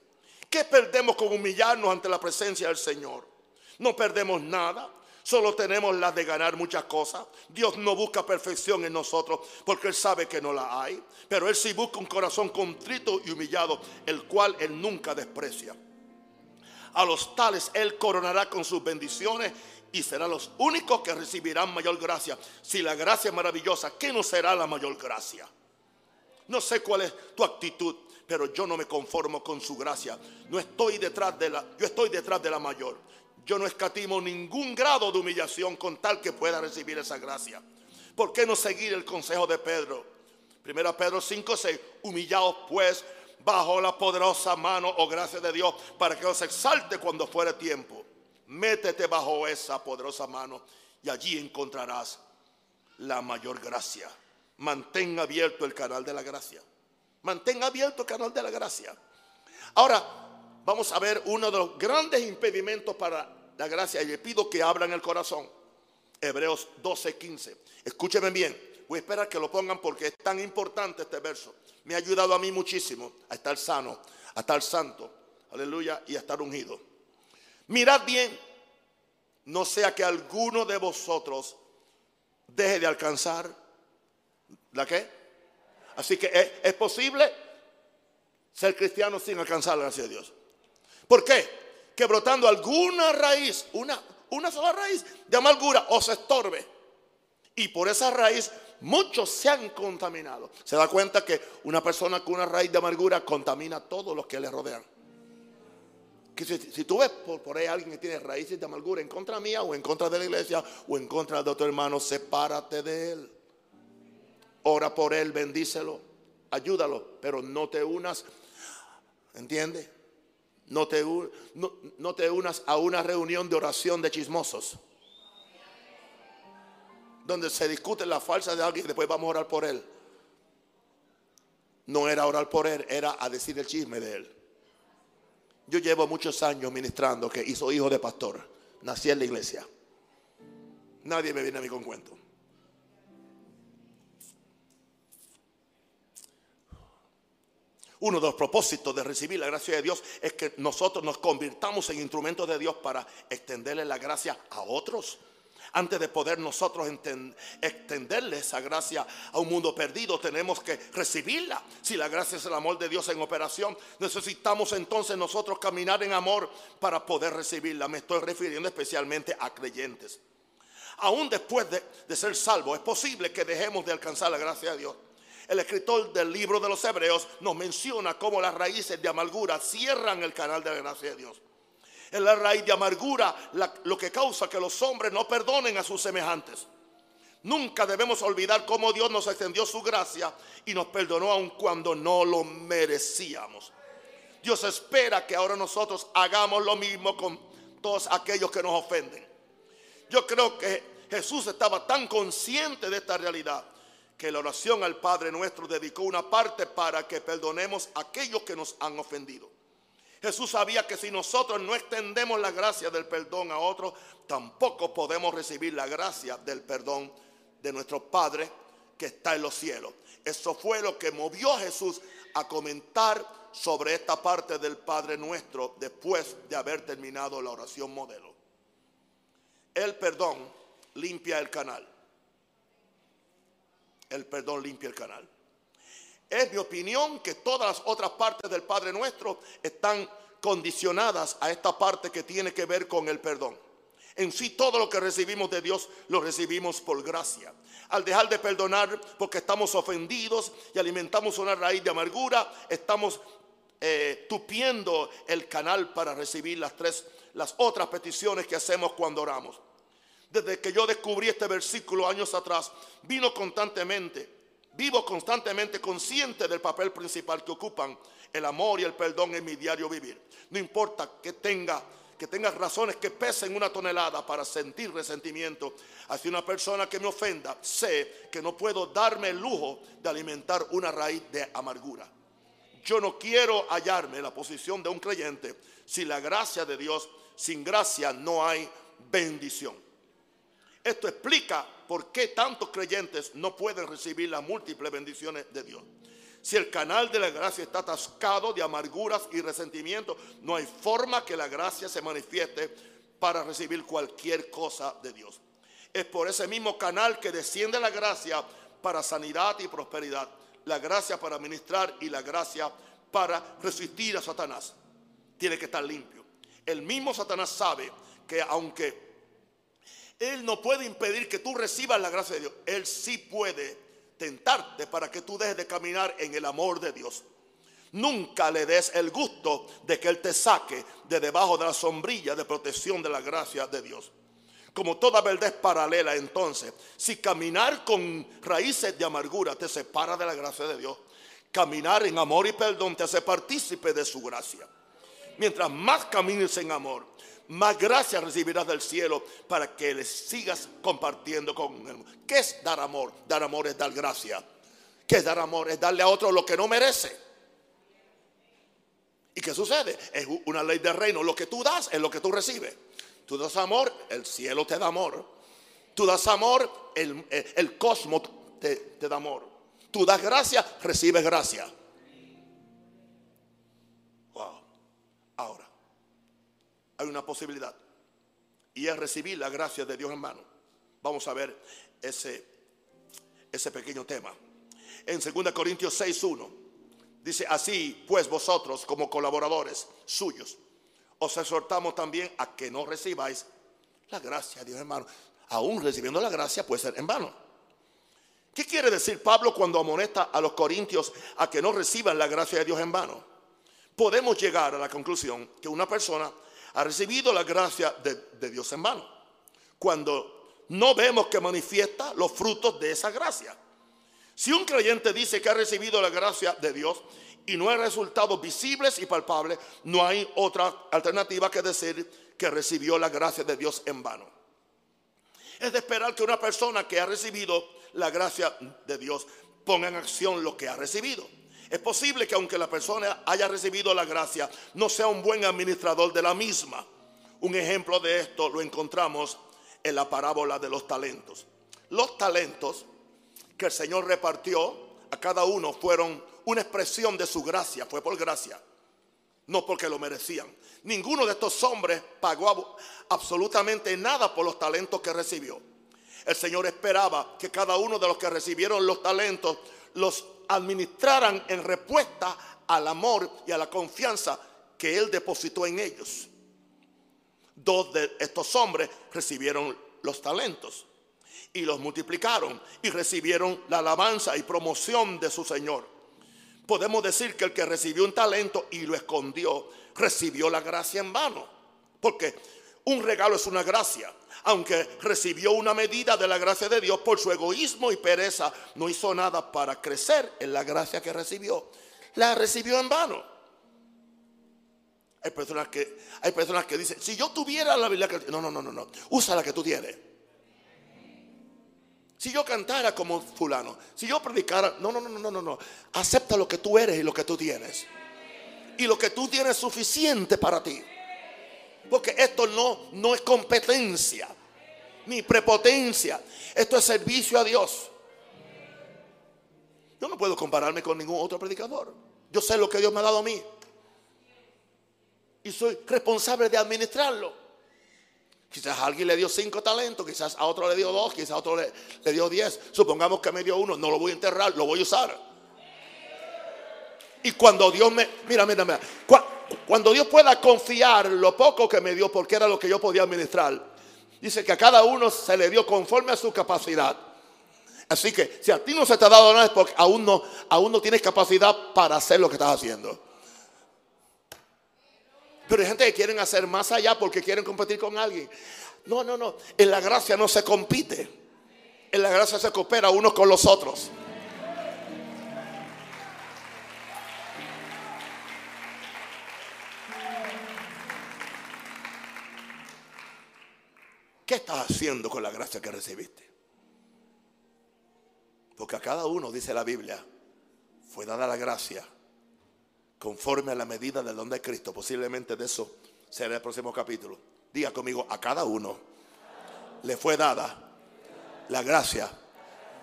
¿Qué perdemos con humillarnos ante la presencia del Señor? No perdemos nada. Solo tenemos la de ganar muchas cosas. Dios no busca perfección en nosotros porque Él sabe que no la hay. Pero Él sí busca un corazón contrito y humillado, el cual Él nunca desprecia. A los tales Él coronará con sus bendiciones y serán los únicos que recibirán mayor gracia. Si la gracia es maravillosa, ¿qué no será la mayor gracia? No sé cuál es tu actitud pero yo no me conformo con su gracia. No estoy detrás de la, yo estoy detrás de la mayor. Yo no escatimo ningún grado de humillación con tal que pueda recibir esa gracia. ¿Por qué no seguir el consejo de Pedro? Primera Pedro 5, 6. Humillaos pues bajo la poderosa mano o gracia de Dios para que os exalte cuando fuere tiempo. Métete bajo esa poderosa mano y allí encontrarás la mayor gracia. Mantén abierto el canal de la gracia. Mantenga abierto el canal de la gracia. Ahora, vamos a ver uno de los grandes impedimentos para la gracia. Y le pido que abran el corazón. Hebreos 12, 15. Escúcheme bien. Voy a esperar que lo pongan porque es tan importante este verso. Me ha ayudado a mí muchísimo a estar sano, a estar santo. Aleluya. Y a estar ungido. Mirad bien. No sea que alguno de vosotros deje de alcanzar la qué? Así que es, posible ser cristiano sin alcanzar la gracia de Dios. ¿Por qué? Que brotando alguna raíz, una, una sola raíz de amargura, os estorbe. Y por esa raíz muchos se han contaminado. Se da cuenta que una persona con una raíz de amargura contamina a todos los que le rodean. Que si, tú ves por, por ahí alguien que tiene raíces de amargura en contra mía o en contra de la iglesia o en contra de otro hermano, sepárate de él. Ora por él, bendícelo, ayúdalo, pero no te unas, ¿entiendes? No te, no, no te unas a una reunión de oración de chismosos donde se discute la falsa de alguien y después vamos a orar por él. No era orar por él, era a decir el chisme de él. Yo llevo muchos años ministrando que hizo hijo de pastor. Nací en la iglesia. Nadie me viene a mí con cuento. Uno de los propósitos de recibir la gracia de Dios es que nosotros nos convirtamos en instrumentos de Dios para extenderle la gracia a otros antes de poder nosotros extenderle esa gracia a un mundo perdido, tenemos que recibirla. Si la gracia es el amor de Dios en operación, necesitamos entonces nosotros caminar en amor para poder recibirla. Me estoy refiriendo especialmente a creyentes. Aún después de, ser salvo, es posible que dejemos de alcanzar la gracia de Dios. El escritor del libro de los Hebreos nos menciona cómo las raíces de amargura cierran el canal de la gracia de Dios es la raíz de amargura lo que causa que los hombres no perdonen a sus semejantes. Nunca debemos olvidar cómo Dios nos extendió su gracia y nos perdonó aun cuando no lo merecíamos. Dios espera que ahora nosotros hagamos lo mismo con todos aquellos que nos ofenden. Yo creo que Jesús estaba tan consciente de esta realidad que la oración al Padre nuestro dedicó una parte para que perdonemos a aquellos que nos han ofendido. Jesús sabía que si nosotros no extendemos la gracia del perdón a otros, tampoco podemos recibir la gracia del perdón de nuestro Padre que está en los cielos. Eso fue lo que movió a Jesús a comentar sobre esta parte del Padre nuestro después de haber terminado la oración modelo. El perdón limpia el canal. El perdón limpia el canal. Es mi opinión que todas las otras partes del Padre Nuestro están condicionadas a esta parte que tiene que ver con el perdón. En sí todo lo que recibimos de Dios lo recibimos por gracia. Al dejar de perdonar porque estamos ofendidos y alimentamos una raíz de amargura, estamos eh, tupiendo el canal para recibir las tres, las otras peticiones que hacemos cuando oramos. Desde que yo descubrí este versículo años atrás, vino constantemente Vivo constantemente consciente del papel principal que ocupan el amor y el perdón en mi diario vivir. No importa que tenga que tenga razones que pesen una tonelada para sentir resentimiento hacia una persona que me ofenda, sé que no puedo darme el lujo de alimentar una raíz de amargura. Yo no quiero hallarme en la posición de un creyente si la gracia de Dios, sin gracia no hay bendición. Esto explica por qué tantos creyentes no pueden recibir las múltiples bendiciones de Dios. Si el canal de la gracia está atascado de amarguras y resentimientos, no hay forma que la gracia se manifieste para recibir cualquier cosa de Dios. Es por ese mismo canal que desciende la gracia para sanidad y prosperidad, la gracia para ministrar y la gracia para resistir a Satanás. Tiene que estar limpio. El mismo Satanás sabe que aunque él no puede impedir que tú recibas la gracia de Dios. Él sí puede tentarte para que tú dejes de caminar en el amor de Dios. Nunca le des el gusto de que Él te saque de debajo de la sombrilla de protección de la gracia de Dios. Como toda verdad es paralela, entonces, si caminar con raíces de amargura te separa de la gracia de Dios, caminar en amor y perdón te hace partícipe de su gracia. Mientras más camines en amor, más gracias recibirás del cielo para que le sigas compartiendo con él. ¿Qué es dar amor? Dar amor es dar gracia. ¿Qué es dar amor? Es darle a otro lo que no merece. ¿Y qué sucede? Es una ley del reino. Lo que tú das es lo que tú recibes. Tú das amor, el cielo te da amor. Tú das amor, el, el, cosmos te, te da amor. Tú das gracia, recibes gracia. Hay una posibilidad. Y es recibir la gracia de Dios en mano. Vamos a ver ese, ese pequeño tema. En 2 Corintios 6.1 dice, así pues vosotros como colaboradores suyos, os exhortamos también a que no recibáis la gracia de Dios en mano. Aún recibiendo la gracia puede ser en vano. ¿Qué quiere decir Pablo cuando amonesta a los corintios a que no reciban la gracia de Dios en vano? podemos llegar a la conclusión que una persona ha recibido la gracia de, Dios en vano. Cuando no vemos que manifiesta los frutos de esa gracia. Si un creyente dice que ha recibido la gracia de Dios y no hay resultados visibles y palpables, no hay otra alternativa que decir que recibió la gracia de Dios en vano. Es de esperar que una persona que ha recibido la gracia de Dios ponga en acción lo que ha recibido. Es posible que aunque la persona haya recibido la gracia, no sea un buen administrador de la misma. Un ejemplo de esto lo encontramos en la parábola de los talentos. Los talentos que el Señor repartió a cada uno fueron una expresión de su gracia, fue por gracia, no porque lo merecían. Ninguno de estos hombres pagó absolutamente nada por los talentos que recibió. El Señor esperaba que cada uno de los que recibieron los talentos los administraran en respuesta al amor y a la confianza que Él depositó en ellos. Dos de estos hombres recibieron los talentos y los multiplicaron y recibieron la alabanza y promoción de su Señor. Podemos decir que el que recibió un talento y lo escondió, recibió la gracia en vano. Porque un regalo es una gracia. Aunque recibió una medida de la gracia de Dios por su egoísmo y pereza, no hizo nada para crecer en la gracia que recibió. La recibió en vano. Hay personas que, hay personas que dicen, si yo tuviera la Biblia, no, no, no, no, no, usa la que tú tienes. Si yo cantara como fulano, si yo predicara, no, no, no, no, no, no, acepta lo que tú eres y lo que tú tienes. Y lo que tú tienes es suficiente para ti. Porque esto no, no es competencia, ni prepotencia. Esto es servicio a Dios. Yo no puedo compararme con ningún otro predicador. Yo sé lo que Dios me ha dado a mí. Y soy responsable de administrarlo. Quizás a alguien le dio cinco talentos, quizás a otro le dio dos, quizás a otro le, dio diez. Supongamos que me dio uno, no lo voy a enterrar, lo voy a usar. Y cuando Dios me, mira, mira, mira, cuando Dios pueda confiar lo poco que me dio, porque era lo que yo podía administrar, dice que a cada uno se le dio conforme a su capacidad. Así que si a ti no se te ha dado nada es porque aún no, aún no tienes capacidad para hacer lo que estás haciendo. Pero hay gente que quieren hacer más allá porque quieren competir con alguien. No, no, no. En la gracia no se compite. En la gracia se coopera unos con los otros. ¿Qué estás haciendo con la gracia que recibiste? Porque a cada uno, dice la Biblia, fue dada la gracia conforme a la medida del don de Cristo. Posiblemente de eso será el próximo capítulo. Diga conmigo, a cada uno le fue dada la gracia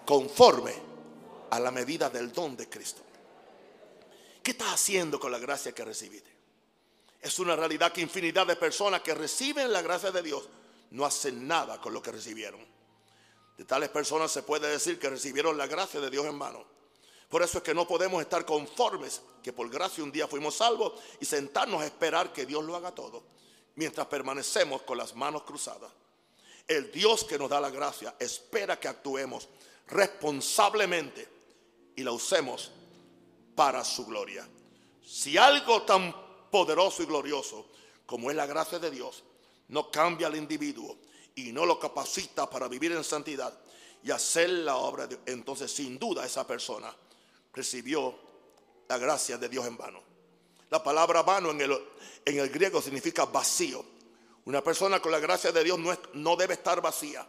conforme a la medida del don de Cristo. ¿Qué estás haciendo con la gracia que recibiste? Es una realidad que infinidad de personas que reciben la gracia de Dios no hacen nada con lo que recibieron. De tales personas se puede decir que recibieron la gracia de Dios en mano. Por eso es que no podemos estar conformes que por gracia un día fuimos salvos y sentarnos a esperar que Dios lo haga todo, mientras permanecemos con las manos cruzadas. El Dios que nos da la gracia espera que actuemos responsablemente y la usemos para su gloria. Si algo tan poderoso y glorioso como es la gracia de Dios no cambia al individuo y no lo capacita para vivir en santidad y hacer la obra de entonces sin duda esa persona recibió la gracia de Dios en vano. La palabra vano en el, en el griego significa vacío. Una persona con la gracia de Dios no, no debe estar vacía.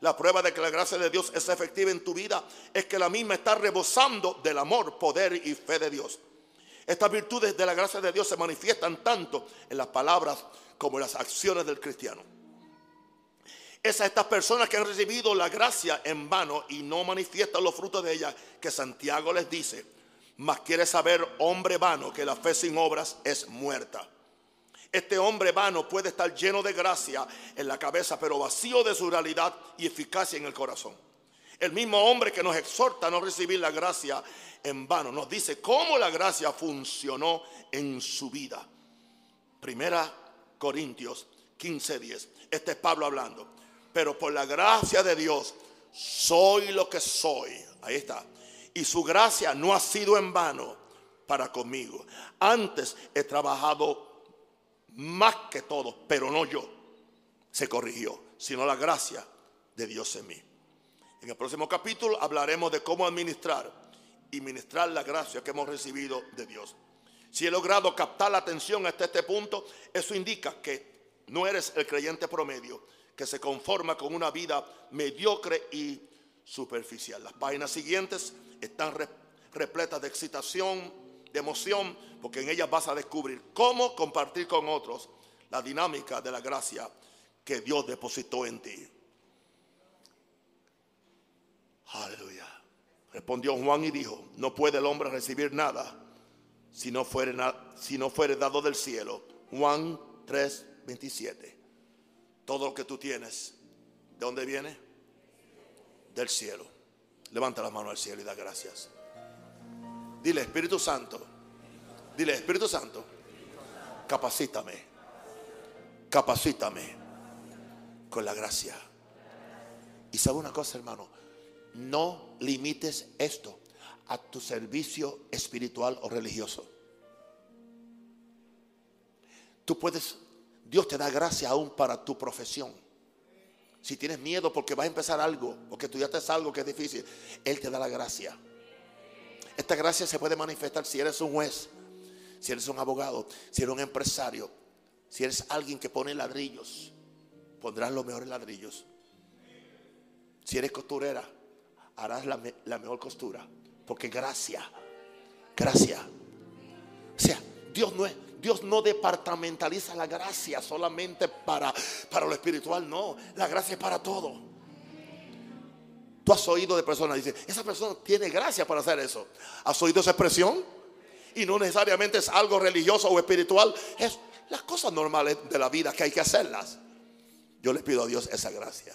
La prueba de que la gracia de Dios es efectiva en tu vida es que la misma está rebosando del amor, poder y fe de Dios. Estas virtudes de la gracia de Dios se manifiestan tanto en las palabras como las acciones del cristiano. Es a estas personas que han recibido la gracia en vano y no manifiestan los frutos de ella que Santiago les dice, mas quiere saber, hombre vano, que la fe sin obras es muerta. Este hombre vano puede estar lleno de gracia en la cabeza, pero vacío de su realidad y eficacia en el corazón. El mismo hombre que nos exhorta a no recibir la gracia en vano, nos dice cómo la gracia funcionó en su vida. Primera Corintios 15:10. Este es Pablo hablando. Pero por la gracia de Dios soy lo que soy. Ahí está. Y su gracia no ha sido en vano. para conmigo. Antes he trabajado más que todo, pero no yo. Se corrigió, sino la gracia de Dios en mí. En el próximo capítulo hablaremos de cómo administrar y ministrar la gracia que hemos recibido de Dios. Si he logrado captar la atención hasta este punto, eso indica que no eres el creyente promedio que se conforma con una vida mediocre y superficial. Las páginas siguientes están repletas de excitación, de emoción, porque en ellas vas a descubrir cómo compartir con otros la dinámica de la gracia que Dios depositó en ti. Aleluya. Respondió Juan y dijo, no puede el hombre recibir nada si no fuere, si no dado del cielo. Juan 3, 27. Todo lo que tú tienes, ¿de dónde viene? Del cielo. Levanta la mano al cielo y da gracias. Dile, Espíritu Santo. Dile, Espíritu Santo. Capacítame. Capacítame con la gracia. Y sabe una cosa, hermano. No limites esto a tu servicio espiritual o religioso. Tú puedes, Dios te da gracia aún para tu profesión. Si tienes miedo porque vas a empezar algo, porque estudiaste algo que es difícil, Él te da la gracia. Esta gracia se puede manifestar si eres un juez, si eres un abogado, si eres un empresario, si eres alguien que pone ladrillos, pondrás los mejores ladrillos. Si eres costurera, harás la, mejor costura. Porque gracia, gracia. O sea, Dios no es, Dios no departamentaliza la gracia solamente para, para lo espiritual, no. La gracia es para todo. Tú has oído de personas, dicen, esa persona tiene gracia para hacer eso. ¿Has oído esa expresión? Y no necesariamente es algo religioso o espiritual, es las cosas normales de la vida que hay que hacerlas. Yo le pido a Dios esa gracia.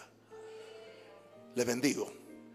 Le bendigo.